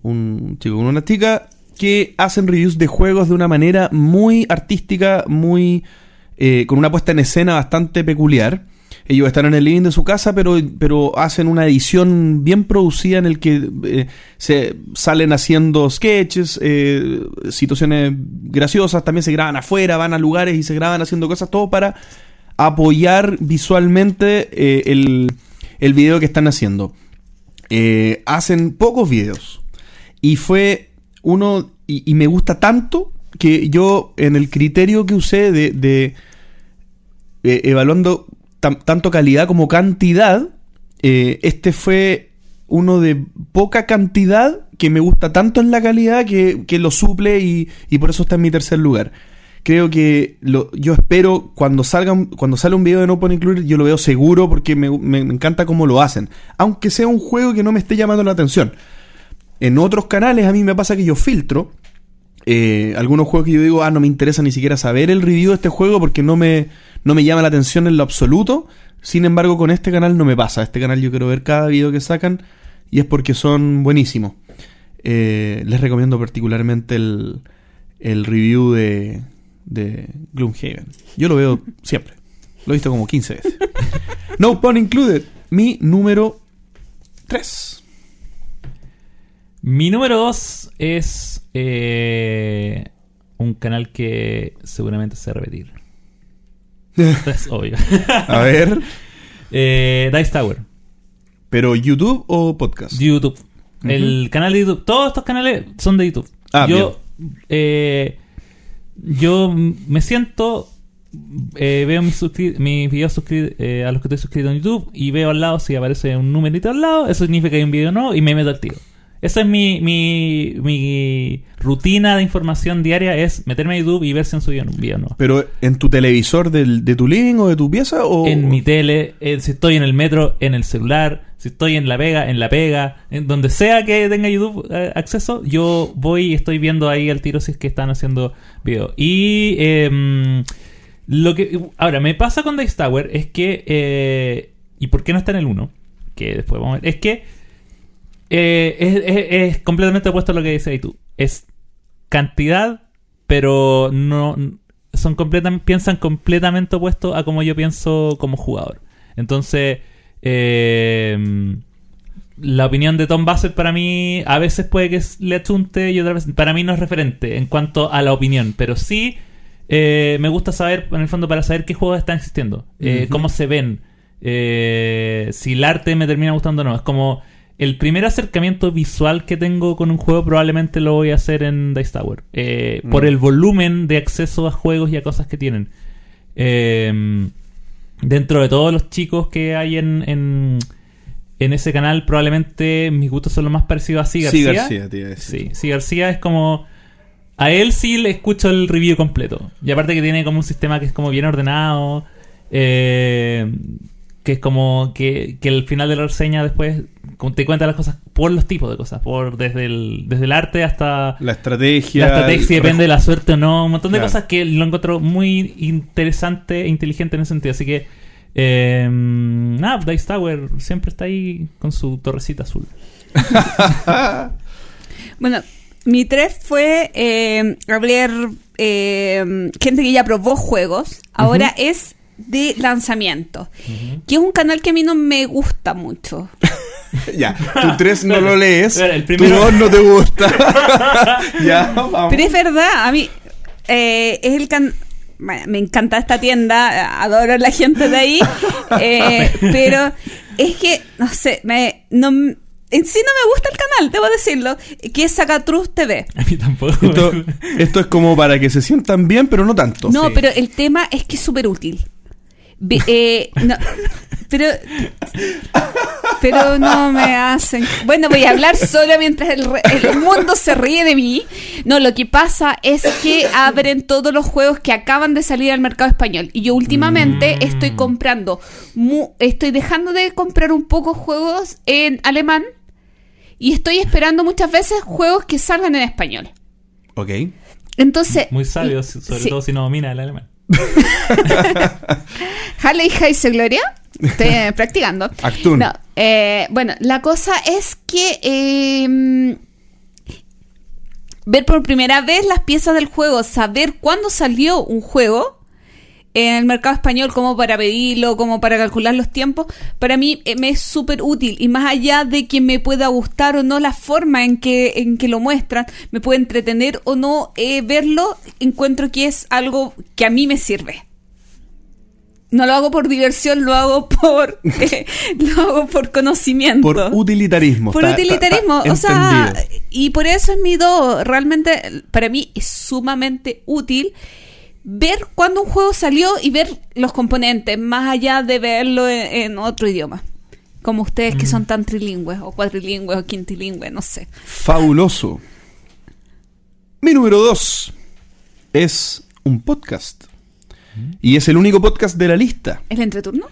un chico con una chica que hacen reviews de juegos de una manera muy artística, muy eh, con una puesta en escena bastante peculiar. Ellos están en el living de su casa, pero, pero hacen una edición bien producida en el que eh, se salen haciendo sketches, eh, situaciones graciosas, también se graban afuera, van a lugares y se graban haciendo cosas, todo para apoyar visualmente el, el video que están haciendo. Hacen pocos videos. Y fue uno, y, me gusta tanto que yo en el criterio que usé de, de, eh, evaluando tanto calidad como cantidad, eh, este fue uno de poca cantidad que me gusta tanto en la calidad que, que lo suple y, y por eso está en mi tercer lugar. Creo que lo, yo espero cuando salgan cuando sale un video de No Pun Included, yo lo veo seguro porque me, me- me encanta cómo lo hacen. Aunque sea un juego que no me esté llamando la atención. En otros canales a mí me pasa que yo filtro eh, algunos juegos que yo digo, ah, no me interesa ni siquiera saber el review de este juego porque no me, no me llama la atención en lo absoluto. Sin embargo, con este canal no me pasa. Este canal yo quiero ver cada video que sacan y es porque son buenísimos. Eh, les recomiendo particularmente el, el review de, de Gloomhaven. Yo lo veo siempre. Lo he visto como 15 veces. no pun included. Mi número 3. Mi número 2 es eh, un canal que seguramente se va a repetir. es obvio. A ver. eh, Dice Tower. ¿Pero YouTube o podcast? YouTube. El canal de YouTube. Todos estos canales son de YouTube. Ah, yo, eh, yo me siento. eh, veo mis, mis videos eh, a los que estoy suscrito en YouTube y veo al lado si aparece un numerito al lado. Eso significa que hay un video nuevo y me meto al tiro. Esa es mi, mi, mi rutina de información diaria: es meterme a YouTube y ver si han subido un video nuevo. ¿Pero en tu televisor del- de tu living o de tu pieza? O... En mi tele, eh, si estoy en el metro, en el celular, si estoy en la pega, en la pega, en donde sea que tenga YouTube eh, acceso, yo voy y estoy viendo ahí al tiro si es que están haciendo video. Y em, lo que ahora me pasa con Dice Tower es que eh, y por qué no está en el 1, que después vamos a ver, es que eh, es, es- es completamente opuesto a lo que dice ahí tú. Es cantidad, pero no son completamente piensan completamente opuesto a como yo pienso como jugador. Entonces, eh, la opinión de Tom Bassett para mí a veces puede que le achunte y otras veces para mí no es referente en cuanto a la opinión, pero sí eh, me gusta saber, en el fondo, para saber qué juegos están existiendo, eh, cómo se ven, eh, si el arte me termina gustando o no. Es como el primer acercamiento visual que tengo con un juego probablemente lo voy a hacer en Dice Tower, eh, por Mm. el volumen de acceso a juegos y a cosas que tienen. Eh, dentro de todos los chicos que hay en, en, en ese canal, probablemente mis gustos son los más parecidos a Sí García. Sí, García, decir. Sí, sí, García es como... A él sí le escucho el review completo. Y aparte que tiene como un sistema que es como bien ordenado. eh, que es como que, que el final de la reseña después te cuenta las cosas por los tipos de cosas. por Desde el, desde el arte hasta La estrategia. la estrategia, si depende de la suerte o no. Un montón de Claro. cosas que lo encuentro muy interesante e inteligente en ese sentido. Así que... Eh, nada, Dice Tower siempre está ahí con su torrecita azul. Bueno, mi 3 fue eh, hablar eh, gente que ya probó juegos. Ahora es de lanzamiento. Que es un canal que a mí no me gusta mucho. ya, tu 3 no lo lees. El primero- 2 no te gusta. ya, vamos. Pero es verdad, a mí eh, es el can bueno, me encanta esta tienda, adoro a la gente de ahí, eh, pero es que, no sé, me, no, en sí no me gusta el canal, debo decirlo, que es Sacatruz TV. A mí tampoco. Esto, esto es como para que se sientan bien, pero no tanto. No, sí. pero el tema es que es súper útil. Ve- eh, no, pero pero no me hacen bueno voy a hablar solo mientras el, re- el mundo se ríe de mí no lo que pasa es que abren todos los juegos que acaban de salir al mercado español y yo últimamente Mm. estoy comprando mu- estoy dejando de comprar un poco juegos en alemán y estoy esperando muchas veces juegos que salgan en español Ok. entonces Muy sabio, sobre sí. todo si no domina el alemán. Harley Heise Gloria. Estoy eh, practicando. Actun. No, eh, bueno, la cosa es que eh, ver por primera vez las piezas del juego, saber cuándo salió un juego en el mercado español, como para pedirlo, como para calcular los tiempos, para mí eh, me es súper útil. Y más allá de que me pueda gustar o no la forma en que, en que lo muestran, me puede entretener o no eh, verlo, encuentro que es algo que a mí me sirve. No lo hago por diversión, lo hago por eh, lo hago por conocimiento. Por utilitarismo. Por utilitarismo, o sea, y por eso es mi do. Realmente, para mí es sumamente útil ver cuándo un juego salió y ver los componentes, más allá de verlo en, en otro idioma. Como ustedes que son tan trilingües, o cuatrilingües, o quintilingües, no sé. Fabuloso. Mi número 2 es un podcast. Y es el único podcast de la lista. ¿El entreturno?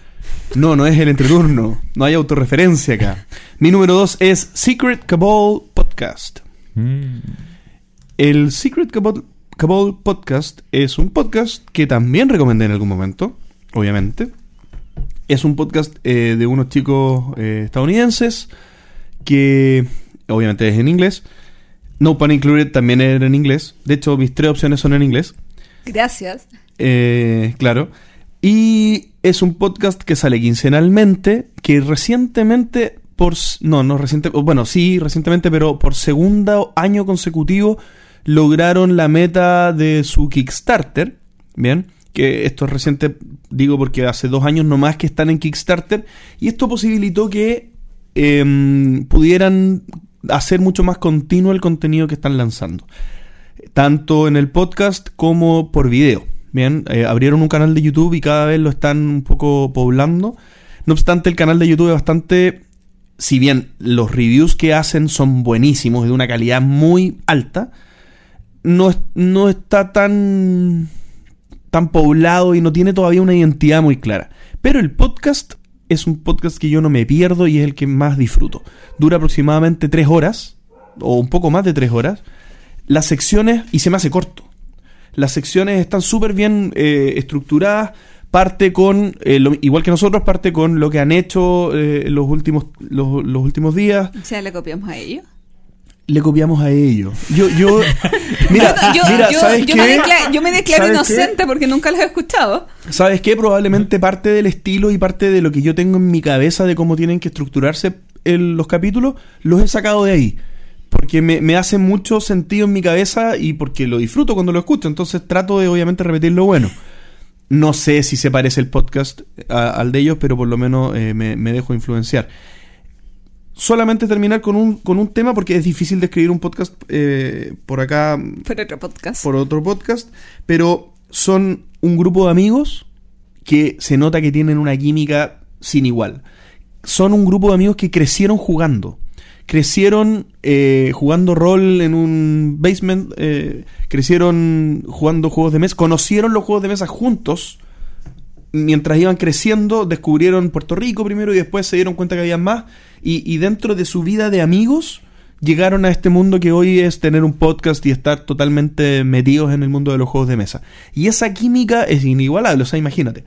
No, no es el entreturno. No hay autorreferencia acá. Mi número 2 es Secret Cabal Podcast. Mm. El Secret Cabal, Cabal Podcast es un podcast que también recomendé en algún momento, obviamente. Es un podcast eh, de unos chicos eh, estadounidenses que obviamente es en inglés. No Pun Included también era en inglés. De hecho, mis tres opciones son en inglés. Gracias. Eh, claro. Y es un podcast que sale quincenalmente, que recientemente, por... No, no reciente... Bueno, sí, recientemente, pero por segundo año consecutivo lograron la meta de su Kickstarter. Bien. Que esto es reciente, digo porque hace dos años nomás que están en Kickstarter. Y esto posibilitó que em, pudieran hacer mucho más continuo el contenido que están lanzando tanto en el podcast como por video. Bien, eh, abrieron un canal de YouTube y cada vez lo están un poco poblando. No obstante, el canal de YouTube es bastante, si bien los reviews que hacen son buenísimos, de una calidad muy alta, no, no está tan, tan poblado y no tiene todavía una identidad muy clara. Pero el podcast es un podcast que yo no me pierdo y es el que más disfruto. Dura aproximadamente tres horas, o un poco más de tres horas las secciones, y se me hace corto, las secciones están súper bien eh, estructuradas, parte con, eh, lo- igual que nosotros, parte con lo que han hecho eh, los, últimos, los, los últimos días, O sea, le copiamos a ellos. Le copiamos a ellos. Yo, yo, mira, yo, mira, yo- ¿sabes yo qué? me, decla- yo me declaro inocente porque nunca los he escuchado. ¿Sabes qué? Probablemente parte del estilo y parte de lo que yo tengo en mi cabeza de cómo tienen que estructurarse el- los capítulos, los he sacado de ahí. Porque me, me hace mucho sentido en mi cabeza y porque lo disfruto cuando lo escucho. Entonces trato de obviamente repetir lo bueno. No sé si se parece el podcast a- al de ellos, pero por lo menos eh, me, me dejo influenciar. Solamente terminar con un, con un tema porque es difícil de escribir un podcast eh, por acá Por otro podcast. por otro podcast, pero son un grupo de amigos que se nota que tienen una química sin igual. Son un grupo de amigos que crecieron jugando. Crecieron eh, jugando rol en un basement, eh, crecieron jugando juegos de mesa, conocieron los juegos de mesa juntos. Mientras iban creciendo, descubrieron Puerto Rico primero y después se dieron cuenta que había más. Y, dentro de su vida de amigos, llegaron a este mundo que hoy es tener un podcast y estar totalmente metidos en el mundo de los juegos de mesa. Y esa química es inigualable, o sea, imagínate.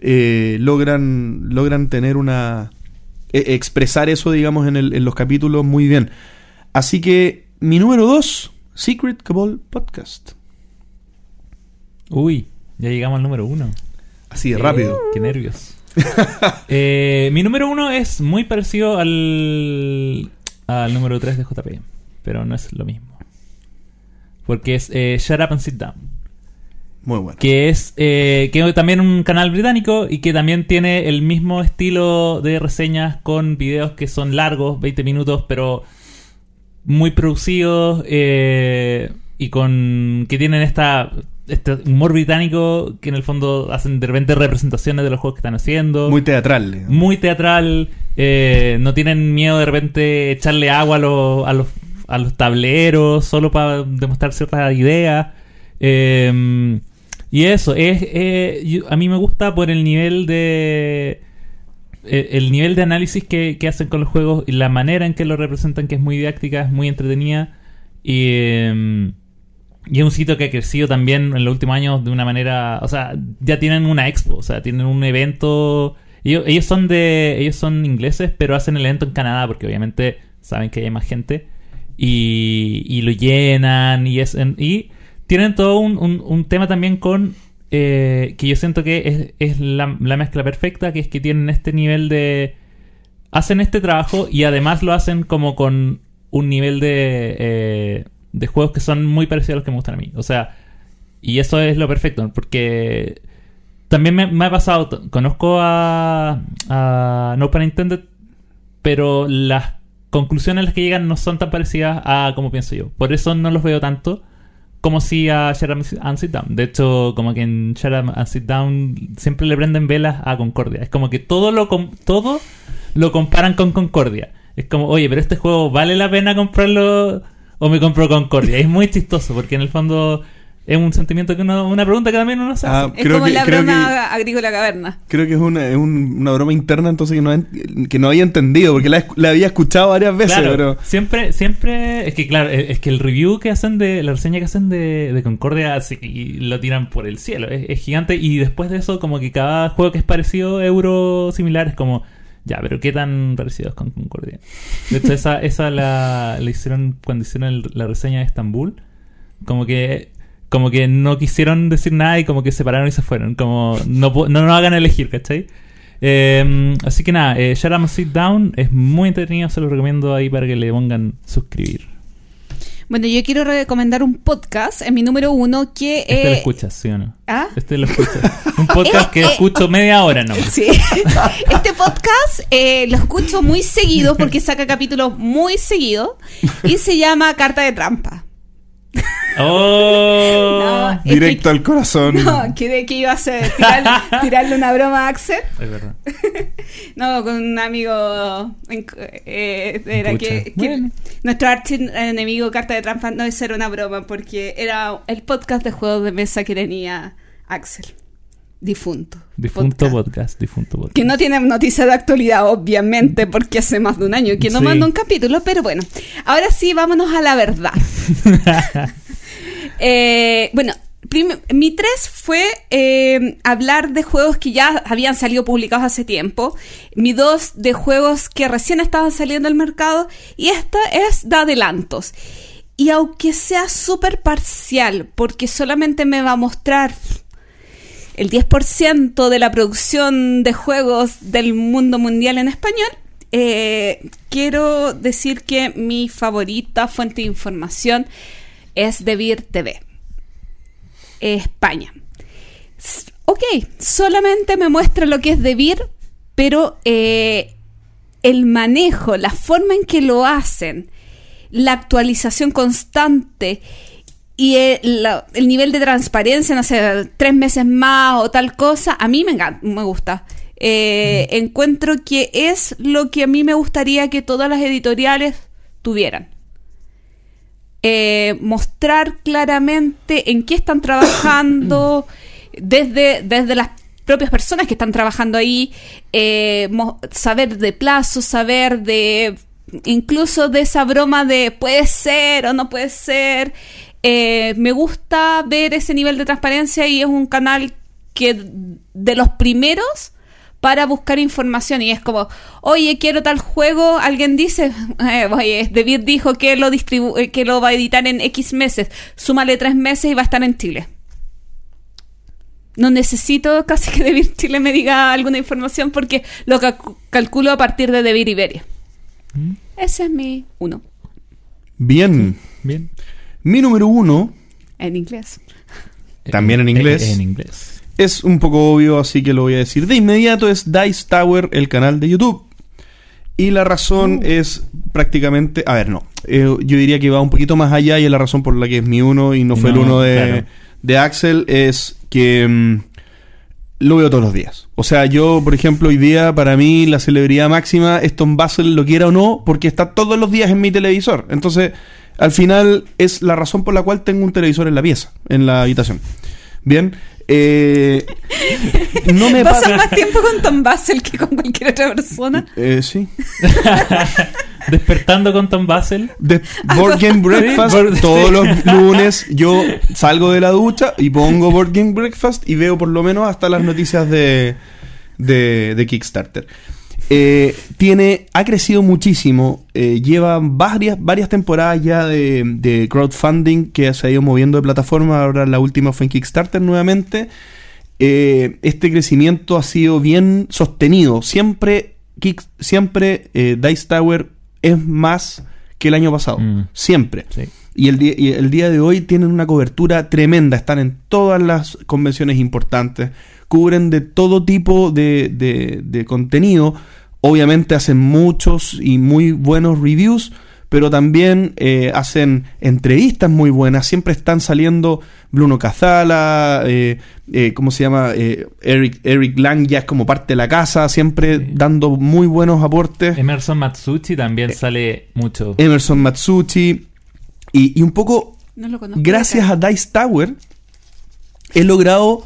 Eh, logran, logran tener una... eh, expresar eso, digamos, en, el- en los capítulos muy bien. Así que mi número 2, Secret Cabal Podcast. Uy, ya llegamos al número uno. Así de rápido. Qué nervios. Eh, mi número uno es muy parecido al, al número 3 de JP, pero no es lo mismo. Porque es eh, Shut Up and Sit Down. Muy bueno. Que es eh, que también un canal británico y que también tiene el mismo estilo de reseñas con videos que son largos, 20 minutos, pero muy producidos eh, y con que tienen esta este humor británico que en el fondo hacen de repente representaciones de los juegos que están haciendo Muy teatral. digamos. muy teatral, eh, no tienen miedo de repente echarle agua a los, a los, a los tableros solo para demostrar ciertas ideas. Eh, y eso, es eh, yo- a mí me gusta por el nivel de... eh, El nivel de análisis que, que hacen con los juegos y la manera en que lo representan, que es muy didáctica, es muy entretenida. Y, eh, y es un sitio que ha crecido también en los últimos años de una manera. O sea, ya tienen una expo, o sea, tienen un evento. Ellos, son de. Ellos son ingleses, pero hacen el evento en Canadá, porque obviamente saben que hay más gente. Y, y lo llenan. Y es y tienen todo un, un- tema también con. eh, que yo siento que es, la mezcla perfecta, que es que tienen este nivel de. Hacen este trabajo y además lo hacen como con un nivel de. eh, de juegos que son muy parecidos a los que me gustan a mí. O sea, y eso es lo perfecto, porque también me, me ha pasado, conozco a, a No Pun Intended, pero las conclusiones a las que llegan no son tan parecidas a como pienso yo. Por eso no los veo tanto como si a Shut and Sit Down. De hecho, como que en Shut and Sit Down siempre le prenden velas a Concordia. Es como que todo lo, todo lo comparan con Concordia. Es como, oye, pero este juego vale la pena comprarlo o me compro Concordia. Es muy chistoso porque en el fondo es un sentimiento que uno, una pregunta que también uno se hace. Ah, Es creo como que, la creo broma que, agrícola caverna. creo que es una, es un- una broma interna entonces que no, que no había entendido, porque la, la había escuchado varias veces, Claro, pero... siempre, siempre, es que claro, es es que el review que hacen de, la reseña que hacen de, de Concordia, y lo tiran por el cielo, es, es gigante, y después de eso, como que cada juego que es parecido, euro similar, es como, ya, pero qué tan parecidos con Concordia. De hecho, esa, esa la, hicieron cuando hicieron la reseña de Estambul, como que, como que no quisieron decir nada y como que se pararon y se fueron, como, no, no nos hagan elegir, ¿cachai? Eh, así que nada, eh, Shut Sit Down es muy entretenido, se lo recomiendo ahí para que le pongan suscribir. Bueno, yo quiero recomendar un podcast en mi número uno que... Este lo eh, escuchas, ¿sí o no? ¿Ah? Este lo escuchas. Un podcast que Eh, eh. escucho media hora nomás. Sí. Este podcast eh, lo escucho muy seguido porque saca capítulos muy seguidos y se llama Carta de Trampa. ¡Oh! No, es Directo que- al corazón. No, que, que iba a hacer tirar- tirarle una broma a Axel. Es verdad. No, con un amigo. eh, era que, que Bueno. nuestro archienemigo Carta de Trampa no era una broma porque era el podcast de juegos de mesa que tenía Axel. Difunto. Difunto Podcast. podcast, difunto podcast. Que no tiene noticias de actualidad, obviamente, porque hace más de un año que no Sí. manda un capítulo, pero bueno. Ahora sí, vámonos a la verdad. Eh, bueno, mi tres fue eh, hablar de juegos que ya habían salido publicados hace tiempo. Mi dos de juegos que recién estaban saliendo al mercado. Y esta es de adelantos. Y aunque sea súper parcial, porque solamente me va a mostrar el 10% de la producción de juegos del mundo mundial en español, eh, quiero decir que mi favorita fuente de información es de Vir TV, España. Ok, solamente me muestra lo que es de Vir, pero eh, el manejo, la forma en que lo hacen, la actualización constante y el, la- el nivel de transparencia, no sé, tres meses más o tal cosa, a mí me, me gusta. Eh, Encuentro que es lo que a mí me gustaría que todas las editoriales tuvieran. Eh, mostrar claramente en qué están trabajando desde, desde las propias personas que están trabajando ahí, eh, saber de plazos, saber de incluso de esa broma de puede ser o no puede ser. Eh, me gusta ver ese nivel de transparencia y es un canal que de los primeros para buscar información y es como, oye, quiero tal juego, alguien dice, eh, oye, David dijo que lo distribu eh, que lo va a editar en X meses, súmale tres meses y va a estar en Chile. No necesito casi que David Chile me diga alguna información porque lo calcu- calculo a partir de David Iberia. Ese es mi uno, Bien. Bien. Mi número uno, en inglés. También en inglés. En inglés. es un poco obvio, así que lo voy a decir de inmediato, es Dice Tower, el canal de YouTube. Y la razón es prácticamente... A ver, no. Eh, yo diría que va un poquito más allá y es la razón por la que es mi uno y no fue el No, uno de, claro. de Axel, es que mm, lo veo todos los días. O sea, yo, por ejemplo, hoy día, para mí, la celebridad máxima es Tom Basel, lo quiera o no, porque está todos los días en mi televisor. Entonces, al final, es la razón por la cual tengo un televisor en la pieza, en la habitación. Bien. Eh, no me Pasa más tiempo con Tom Basel que con cualquier otra persona. Eh, sí. Despertando con Tom Basel. De Board Game Breakfast, todos los lunes yo salgo de la ducha y pongo Board Game Breakfast y veo por lo menos hasta las noticias de, de, de Kickstarter. Eh, tiene, ha crecido muchísimo, eh, lleva varias, varias temporadas ya de, de crowdfunding que se ha ido moviendo de plataforma, ahora la última fue en Kickstarter nuevamente. Eh, este crecimiento ha sido bien sostenido, siempre, Kick- siempre eh, Dice Tower es más que el año pasado, Mm. siempre. Sí. Y el, día, y el día de hoy tienen una cobertura tremenda, están en todas las convenciones importantes, cubren de todo tipo de, de- de contenido, obviamente hacen muchos y muy buenos reviews, pero también eh, hacen entrevistas muy buenas, siempre están saliendo Bruno Cazala, eh, eh, ¿cómo se llama? Eh, Eric, Eric Lang ya es como parte de la casa, siempre Sí. dando muy buenos aportes. Emerson Matsuchi también Eh, sale mucho. Emerson Matsuchi, y, y un poco No lo conozco. gracias a Dice Tower, he logrado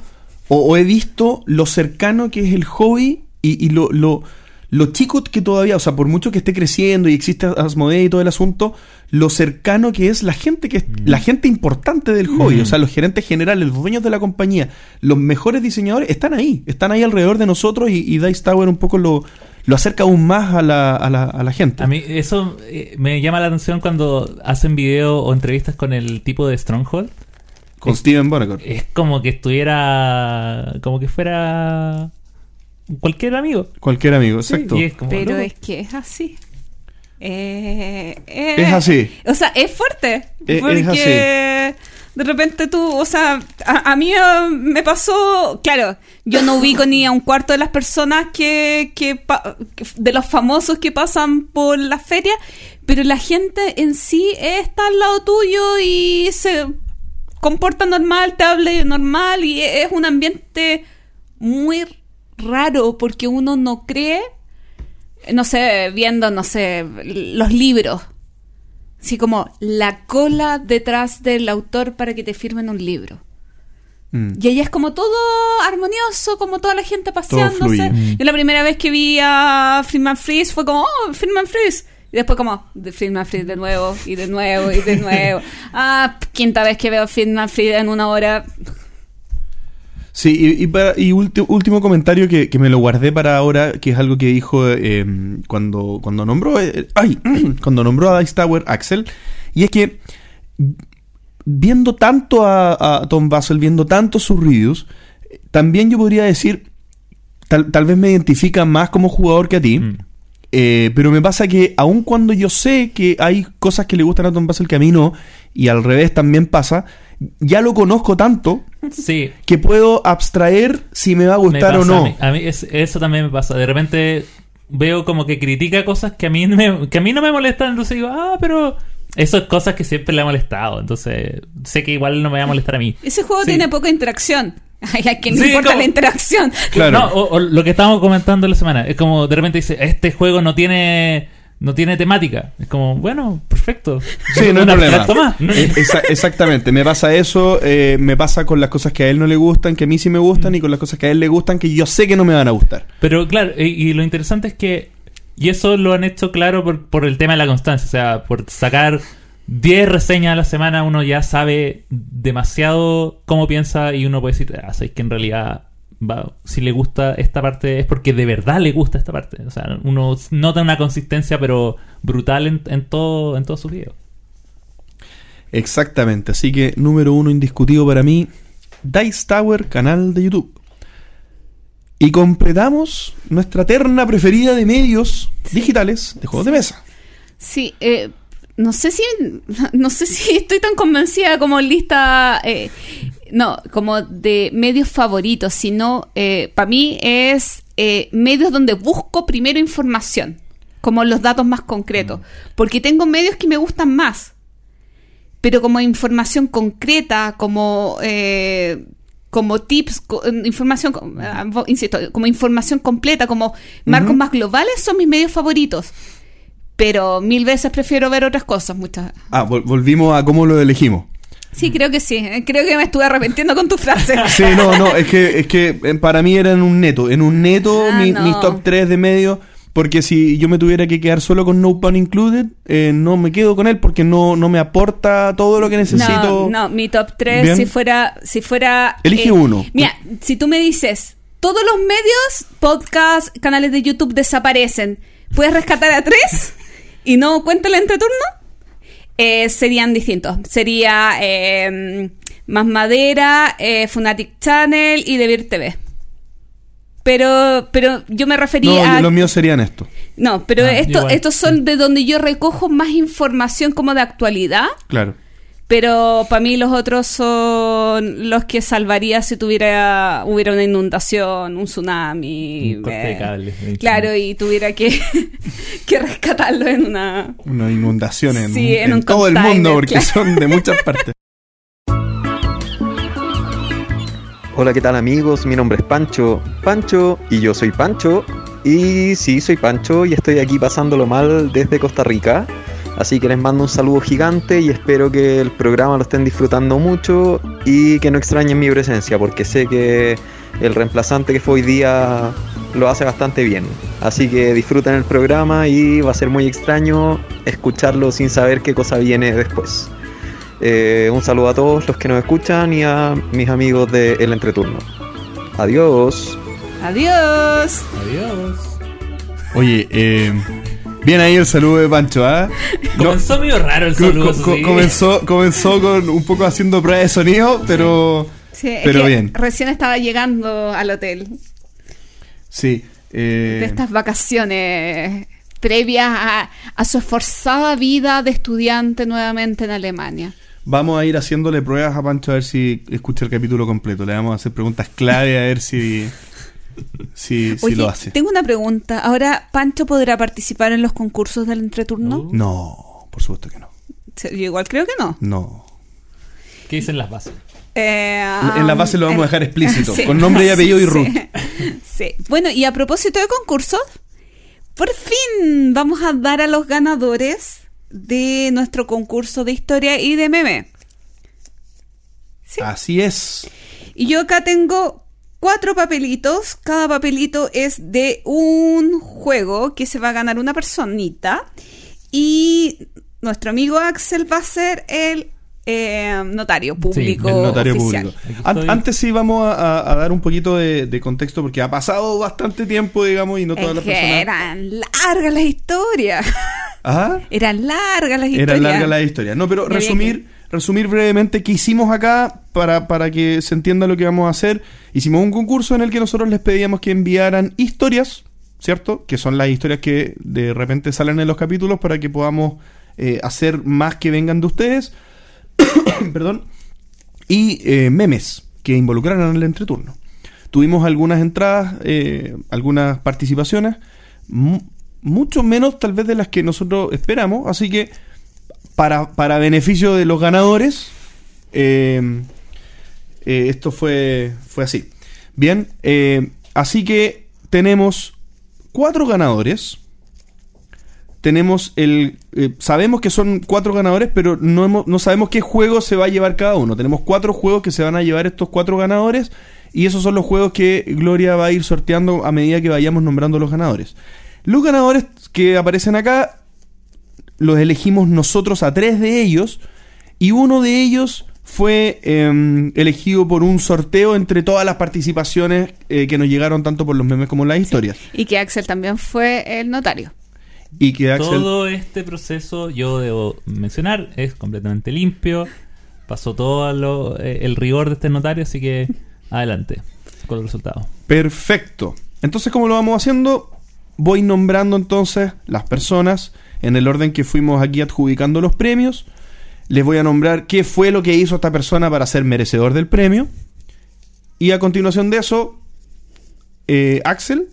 o, o he visto lo cercano que es el hobby y, y lo, lo, lo chico que todavía, o sea, por mucho que esté creciendo y existe Asmodee y todo el asunto, lo cercano que es la gente que es la gente importante del hobby, Mm. o sea, los gerentes generales, los dueños de la compañía, los mejores diseñadores están ahí, están ahí alrededor de nosotros y, y Dice Tower un poco lo, lo acerca aún más a la, a la, a la gente. A mí eso eh, me llama la atención cuando hacen video o entrevistas con el tipo de Stronghold. Con es- Steven Bonacor. Es como que estuviera. como que fuera. cualquier amigo. Cualquier amigo, Sí, exacto. y es como, Pero loco. es que es así. Eh, eh, Es así. O sea, es fuerte. Es- es porque así. de repente tú, o sea, a, a mí eh, me pasó, claro, yo no ubico ni a un cuarto de las personas que, que pa- que- de los famosos que pasan por la feria, pero la gente en sí está al lado tuyo y se comporta normal, te habla normal y es un ambiente muy raro porque uno no cree no sé, viendo, no sé, los libros. Así como la cola detrás del autor para que te firmen un libro. Mm. Y allá es como todo armonioso, como toda la gente paseándose. Yo la primera vez que vi a Friedman Freeze fue como, oh, Friedman Freeze. Y después como, de Friedman Freeze de nuevo, y de nuevo, y de nuevo. ah, quinta vez que veo a Friedman Freeze en una hora. Sí, y, y para- y ulti- último comentario que, que me lo guardé para ahora, que es algo que dijo eh, cuando, cuando nombró eh, ay, cuando nombró a Dice Tower Axel, y es que viendo tanto a, a Tom Basel, viendo tanto sus reviews, también yo podría decir, tal, tal vez me identifica más como jugador que a ti, Mm. Eh, pero me pasa que aun cuando yo sé que hay cosas que le gustan a Tom Basel que a mí no, y al revés también pasa, ya lo conozco tanto Sí. que puedo abstraer si me va a gustar o no. A mí, a mí es- eso también me pasa. De repente veo como que critica cosas que a mí, me, que a mí no me molestan. Entonces digo, ah, pero Eso es cosas que siempre le ha molestado. Entonces, sé que igual no me va a molestar a mí. Ese juego Sí. tiene poca interacción. Ay, a quien no Sí, importa como- la interacción. Claro. No, o, o lo que estábamos comentando la semana. Es como de repente dice, este juego no tiene no tiene temática. Es como, bueno, perfecto. Sí, no hay problema. más. Eh, exa- exactamente, me pasa eso, eh, me pasa con las cosas que a él no le gustan, que a mí sí me gustan, y con las cosas que a él le gustan, que yo sé que no me van a gustar. Pero claro, y, y lo interesante es que, y eso lo han hecho claro por, por el tema de la constancia, o sea, por sacar 10 reseñas a la semana, uno ya sabe demasiado cómo piensa y uno puede decir, ah, sabéis que en realidad va, si le gusta esta parte es porque de verdad le gusta esta parte. O sea, uno nota una consistencia pero brutal en, en todo en todos sus videos. Exactamente, así que número uno indiscutido para mí, Dice Tower, canal de YouTube. Y completamos nuestra terna preferida de medios digitales de juegos de mesa. Sí, eh, no sé si no sé si estoy tan convencida como lista eh, no como de medios favoritos, sino para mí es eh, medios donde busco primero información, como los datos más concretos, porque tengo medios que me gustan más, pero como información concreta, como eh, como tips, co- información, co- ah, insisto, como información completa, como marcos más globales son mis medios favoritos. Pero mil veces prefiero ver otras cosas, muchas. Ah, vol- volvimos a cómo lo elegimos. Sí, creo que sí. Eh, Creo que me estuve arrepintiendo con tu frase. Sí, no, no, es que, es que eh, para mí era en un neto. En un neto, Ah, mi- no. mis top 3 de medio. Porque si yo me tuviera que quedar solo con No Pun Included, eh, no me quedo con él porque no, no me aporta todo lo que necesito. No, no, mi top 3 Bien. si fuera si fuera eh, Elige uno. Mira, si tú me dices, todos los medios, podcasts, canales de YouTube desaparecen, ¿puedes rescatar a tres y no cuenta el entreturno? Eh, serían distintos. Sería eh, Más Madera, eh, Funatic Channel y Devir TV. Pero, pero yo me refería No, a... los míos serían estos. No, pero Ah, esto, igual. estos son de donde yo recojo más información como de actualidad. Claro. Pero para mí los otros son los que salvaría si tuviera hubiera una inundación, un tsunami. Un corte de eh, cable de. Claro, y tuviera que, que rescatarlo en una... Una inundación en, Sí, en en un todo el mundo porque claro. son de muchas partes. Hola, ¿qué tal amigos? Mi nombre es Pancho. Pancho y yo soy Pancho. Y sí, soy Pancho y estoy aquí pasándolo mal desde Costa Rica. Así que les mando un saludo gigante y espero que el programa lo estén disfrutando mucho y que no extrañen mi presencia porque sé que el reemplazante que fue hoy día lo hace bastante bien. Así que disfruten el programa y va a ser muy extraño escucharlo sin saber qué cosa viene después. Eh, un saludo a todos los que nos escuchan y a mis amigos de El Entreturno. Adiós. Adiós. Adiós. Oye, eh, bien ahí el saludo de Pancho, ¿ah? No, Comenzó medio raro el saludo. co- eso co- sí. comenzó, comenzó con un poco haciendo prueba de sonido, pero Sí, es Pero que bien. Recién estaba llegando al hotel sí. eh, de estas vacaciones previas a, a su esforzada vida de estudiante nuevamente en Alemania. Vamos a ir haciéndole pruebas a Pancho a ver si escucha el capítulo completo. Le vamos a hacer preguntas clave a ver si, si, si Oye, lo hace. tengo una pregunta. ¿Ahora Pancho podrá participar en los concursos del entreturno? Uh. No, por supuesto que no. Yo igual creo que no. No. ¿Qué dicen las bases? Eh, En la um, base lo vamos a dejar explícito, sí. con nombre y apellido y Sí. root. Sí. Bueno, y a propósito de concursos, por fin vamos a dar a los ganadores de nuestro concurso de historia y de meme. Sí. Así es. Y yo acá tengo cuatro papelitos. Cada papelito es de un juego que se va a ganar una personita. Y nuestro amigo Axel va a ser el eh, notario público. El notario oficial. público. An- antes sí vamos a, dar un poquito de, de contexto porque ha pasado bastante tiempo, digamos, y no todas Es las que personas. eran largas las historias. Ajá. eran largas las historias. Era larga la historia. No, pero resumir, resumir brevemente qué hicimos acá para, para que se entienda lo que vamos a hacer. Hicimos un concurso en el que nosotros les pedíamos que enviaran historias, ¿cierto? Que son las historias que de repente salen en los capítulos para que podamos eh, hacer más que vengan de ustedes. Perdón. Y eh, memes que involucraran el entreturno. Tuvimos algunas entradas, eh, algunas participaciones, mu- mucho menos tal vez de las que nosotros esperamos, así que para, para beneficio de los ganadores, eh, esto fue, fue así. Bien, así que tenemos cuatro ganadores. Tenemos el. eh, sabemos que son cuatro ganadores, pero no, hemos- no sabemos qué juego se va a llevar cada uno. Tenemos cuatro juegos que se van a llevar estos cuatro ganadores. Y esos son los juegos que Gloria va a ir sorteando a medida que vayamos nombrando los ganadores. Los ganadores que aparecen acá los elegimos nosotros a tres de ellos. Y uno de ellos fue eh, elegido por un sorteo entre todas las participaciones eh, que nos llegaron tanto por los memes como las historias. Y que Axel también fue el notario. Y que Axel. Todo este proceso, yo debo mencionar, es completamente limpio. Pasó todo lo- eh, el rigor de este notario, así que adelante con los resultados. Perfecto. Entonces, ¿cómo lo vamos haciendo? Voy nombrando entonces las personas en el orden que fuimos aquí adjudicando los premios. Les voy a nombrar qué fue lo que hizo esta persona para ser merecedor del premio. Y a continuación de eso, eh, Axel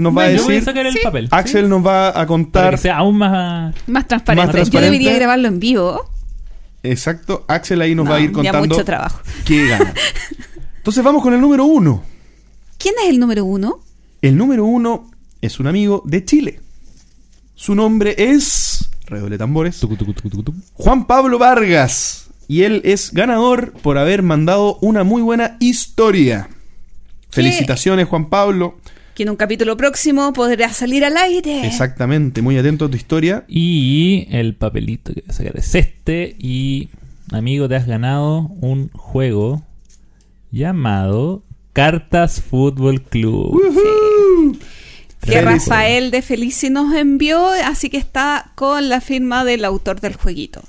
nos va a Yo voy a decir. sacar el Sí. papel. Axel nos va a Para contar. que sea aún más. Más transparente. Más Yo debería grabarlo en vivo. Exacto, Axel ahí nos No, va a ir contando mucho trabajo. qué gana. Entonces vamos con el número uno. ¿Quién es el número uno? El número uno es un amigo de Chile. Su nombre es. Redoble tambores. Tucu, tucu, tucu, tucu, tucu. Juan Pablo Vargas. Y él es ganador por haber mandado una muy buena historia. Felicitaciones, Juan Pablo. Que en un capítulo próximo podrá salir al aire. Exactamente, muy atento a tu historia. Y el papelito que voy a sacar es este. Y, amigo, te has ganado un juego llamado Cartas Fútbol Club. Que. Rafael de Felici nos envió, así que está con la firma del autor del jueguito.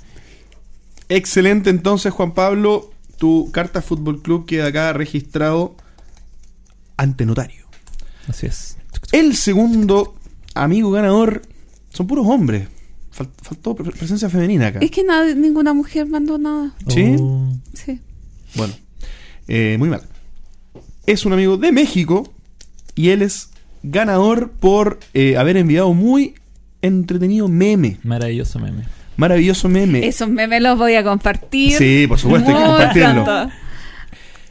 Excelente, entonces, Juan Pablo. Tu carta Fútbol Club queda acá registrado ante notario. Así es. El segundo amigo ganador son puros hombres. Fal- faltó pre- presencia femenina acá. Es que nada, ninguna mujer mandó nada. ¿Sí? Oh. Sí. Bueno, eh, muy mal. Es un amigo de México y él es ganador por eh, haber enviado muy entretenido meme. Maravilloso meme. Maravilloso meme. Esos memes los voy a compartir. Sí, por supuesto, hay que compartirlo.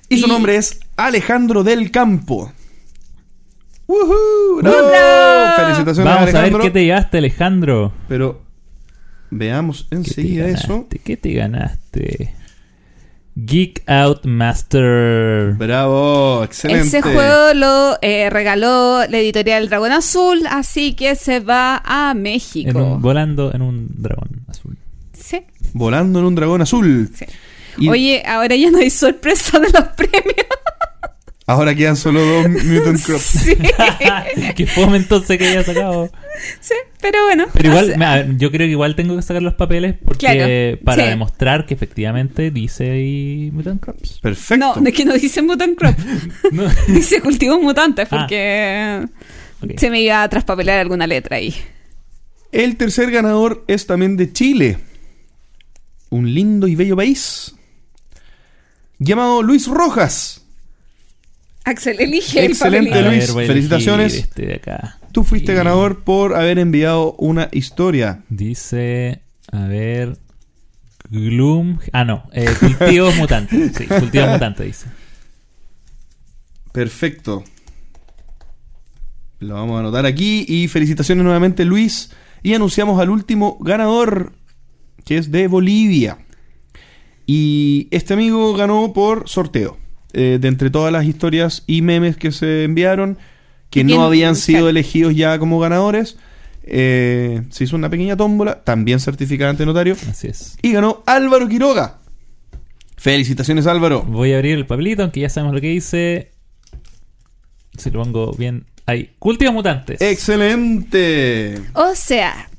Y su nombre es Alejandro del Campo. ¡Woohoo! ¡Bravo! ¡Bravo! Felicitaciones Vamos a ver qué te llevaste, Alejandro. Pero veamos ¿Qué te enseguida eso. ganaste? ¿Qué te ganaste? Geek Out Master. Bravo, excelente. Ese juego lo eh, regaló la editorial Dragón Azul, así que se va a En México. un- volando en un dragón azul. Sí, Volando en un dragón azul. sí. Y Oye, ahora ya no hay sorpresa de los premios. Ahora quedan solo dos Mutant Crops. Sí, Qué fome entonces que haya sacado. sí, pero bueno. Pero igual, yo creo que igual tengo que sacar los papeles porque Claro, para sí. demostrar que efectivamente dice ahí Mutant Crops. Perfecto. No, de que no dice Mutant Crop. No. dice cultivos mutantes Ah. porque se me iba a traspapelar alguna letra ahí. El tercer ganador es también de Chile. Un lindo y bello país. Llamado Luis Rojas. Axel, elige Excelente, el. Luis, ver, felicitaciones. Este de acá. Tú fuiste Y ganador por haber enviado una historia. Dice, a ver, Gloom. Ah, no, eh, cultivos mutantes. Sí, cultivos mutantes dice. Perfecto. Lo vamos a anotar aquí. Y felicitaciones nuevamente, Luis. Y anunciamos al último ganador, que es de Bolivia. Y este amigo ganó por sorteo. Eh, de entre todas las historias y memes que se enviaron, que ¿Y no habían sido claro. elegidos ya como ganadores, eh, se hizo una pequeña tómbola, también certificada ante notario. Así es. Y ganó Álvaro Quiroga. Felicitaciones, Álvaro. Voy a abrir el papelito, aunque ya sabemos lo que dice. Si lo pongo bien ahí. Cultivos mutantes. Excelente. O sea,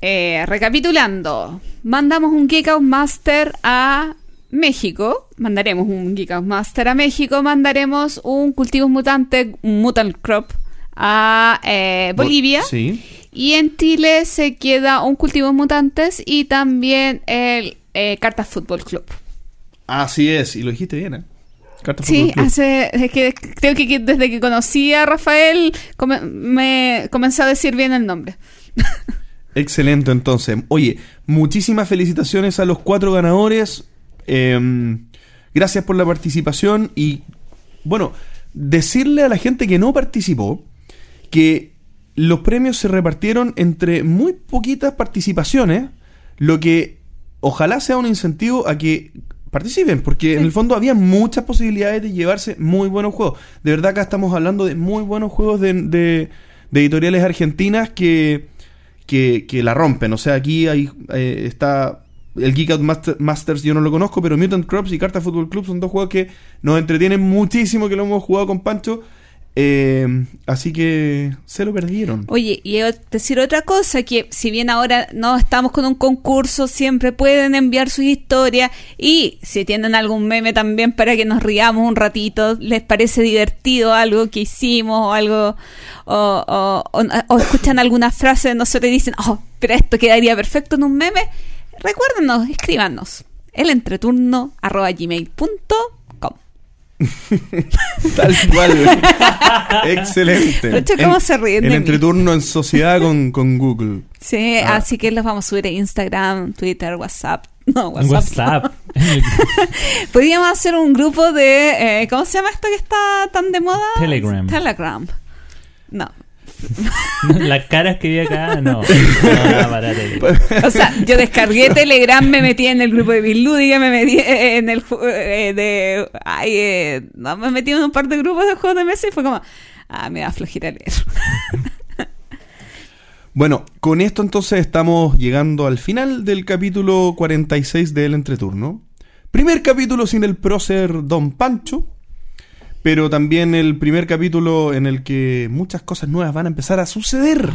eh, recapitulando, mandamos un Geek Out Master a México, mandaremos un Geek Out Master a México, mandaremos un Cultivos Mutante, un Mutant Crop a eh, Bolivia. Sí. Y en Chile se queda un Cultivos Mutantes y también el eh, Cartas Fútbol Club. Así es, y lo dijiste bien, ¿eh? Carta Sí, hace, es que creo que desde que conocí a Rafael come- me comencé a decir bien el nombre. Excelente, entonces. Oye, muchísimas felicitaciones a los cuatro ganadores. Eh, gracias por la participación y, bueno, decirle a la gente que no participó que los premios se repartieron entre muy poquitas participaciones, lo que ojalá sea un incentivo a que participen, porque en el fondo había muchas posibilidades de llevarse muy buenos juegos. De verdad acá estamos hablando de muy buenos juegos de, de- de editoriales argentinas que, que, que la rompen. O sea, aquí hay, eh, está el Geek Out Master- Masters, yo no lo conozco, pero Mutant Crops y Carta Football Club son dos juegos que nos entretienen muchísimo, que lo hemos jugado con Pancho. Eh, así que se lo perdieron. Oye, y decir otra cosa, que si bien ahora no estamos con un concurso, siempre pueden enviar sus historias y si tienen algún meme también para que nos riamos un ratito, les parece divertido algo que hicimos o algo, o- o escuchan alguna frase de nosotros y dicen, oh, pero esto quedaría perfecto en un meme, recuérdenos, escríbanos, elentreturno arroba gmail.com. Tal cual. Excelente. Pucha, ¿cómo se ríen En de mí? entreturno en sociedad con, con Google. Sí, Ah. así que los vamos a subir a Instagram, Twitter, WhatsApp. No, WhatsApp. WhatsApp. Podríamos hacer un grupo de. eh, ¿Cómo se llama esto que está tan de moda? Telegram. Telegram. No. Las caras que vi acá, no. No, para. O sea, yo descargué Telegram, me metí en el grupo de Bislúdica, me metí en el eh, de. Ay, eh, no, me metí en un par de grupos de juegos de mesa y fue como. Ah, me da flojera leer. Bueno, con esto entonces estamos llegando al final del capítulo 46 del Entreturno. Primer capítulo sin el prócer Don Pancho, pero también el primer capítulo en el que muchas cosas nuevas van a empezar a suceder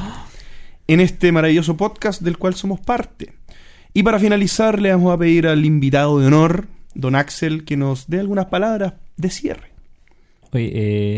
en este maravilloso podcast del cual somos parte. Y para finalizar le vamos a pedir al invitado de honor, Don Axel, que nos dé algunas palabras de cierre. Oye,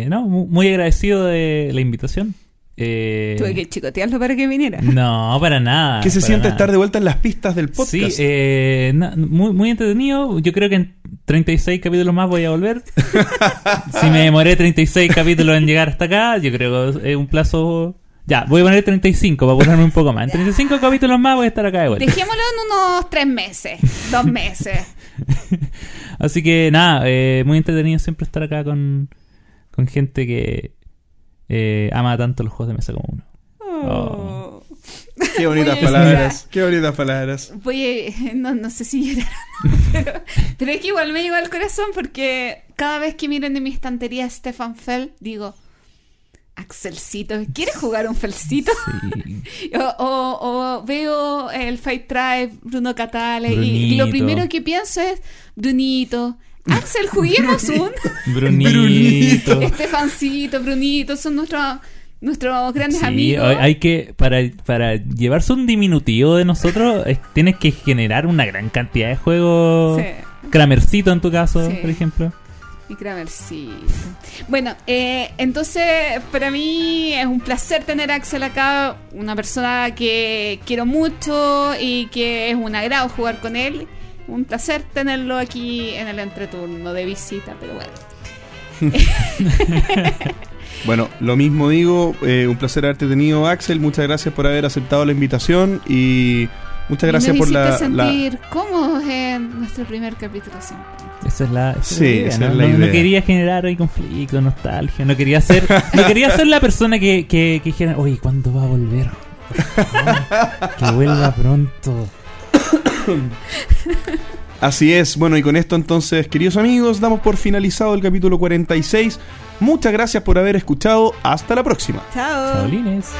eh, no, mu- muy agradecido de la invitación. Eh, Tuve que chicotearlo para que viniera. No, para nada. ¿Qué se siente nada. estar de vuelta en las pistas del podcast? Sí, eh, muy, muy entretenido. Yo creo que en 36 capítulos más voy a volver. si me demoré 36 capítulos en llegar hasta acá, yo creo que es un plazo... Ya, voy a poner 35 para apurarme un poco más. En 35 capítulos más voy a estar acá de vuelta. Dejémoslo en unos tres meses, dos meses. Así que nada, eh, muy entretenido siempre estar acá con, con gente que eh, ama tanto los juegos de mesa como uno. Oh. Qué bonitas palabras, qué bonitas palabras. Voy a- no, no sé si llorar, pero, pero es que igual me llegó al corazón porque cada vez que miro en mi estantería a Stefan Fell, digo, Axelcito, ¿quieres jugar un Felcito? Sí. O, o- o veo el Fight Tribe, Bruno Catale, y lo primero que pienso es, Brunito, Axel, juguemos un Brunito. Estefancito, Brunito, son nuestros nuestros grandes Sí, amigos. hay hay que, para, para llevarse un diminutivo de nosotros, es- tienes que generar una gran cantidad de juegos. Sí. Kramercito en tu caso, Sí. por ejemplo. Y Kramercito. Bueno, eh, entonces para mí es un placer tener a Axel acá, una persona que quiero mucho y que es un agrado jugar con él. Un placer tenerlo aquí en el entreturno de visita, pero bueno. Bueno, lo mismo digo, eh, un placer haberte tenido, Axel. Muchas gracias por haber aceptado la invitación y muchas gracias y por la, la- sentir cómodos en nuestro primer capítulo siempre. Esa es la, esa es Sí, la idea, esa ¿no? es la No- no idea. quería generar ahí conflicto, nostalgia. No quería ser, no quería ser la persona que, que, que dijera, oye, ¿cuándo va a volver? Que vuelva pronto. Así es, bueno, y con esto entonces, queridos amigos, damos por finalizado el capítulo 46. Muchas gracias por haber escuchado. Hasta la próxima. Chao. Chaolines.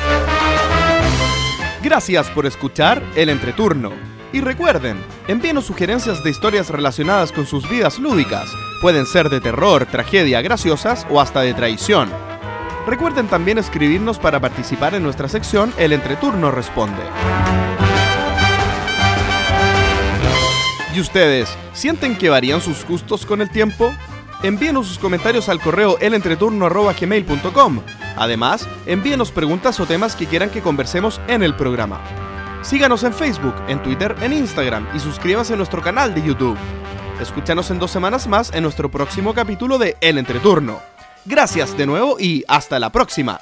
Gracias por escuchar El Entreturno. Y recuerden, envíenos sugerencias de historias relacionadas con sus vidas lúdicas. Pueden ser de terror, tragedia, graciosas o hasta de traición. Recuerden también escribirnos para participar en nuestra sección El Entreturno Responde. ¿Y ustedes sienten que varían sus gustos con el tiempo? Envíenos sus comentarios al correo elentreturno.gmail.com. Además, envíenos preguntas o temas que quieran que conversemos en el programa. Síganos en Facebook, en Twitter, en Instagram y suscríbanse a nuestro canal de YouTube. Escúchanos en dos semanas más en nuestro próximo capítulo de El Entreturno. Gracias de nuevo y hasta la próxima.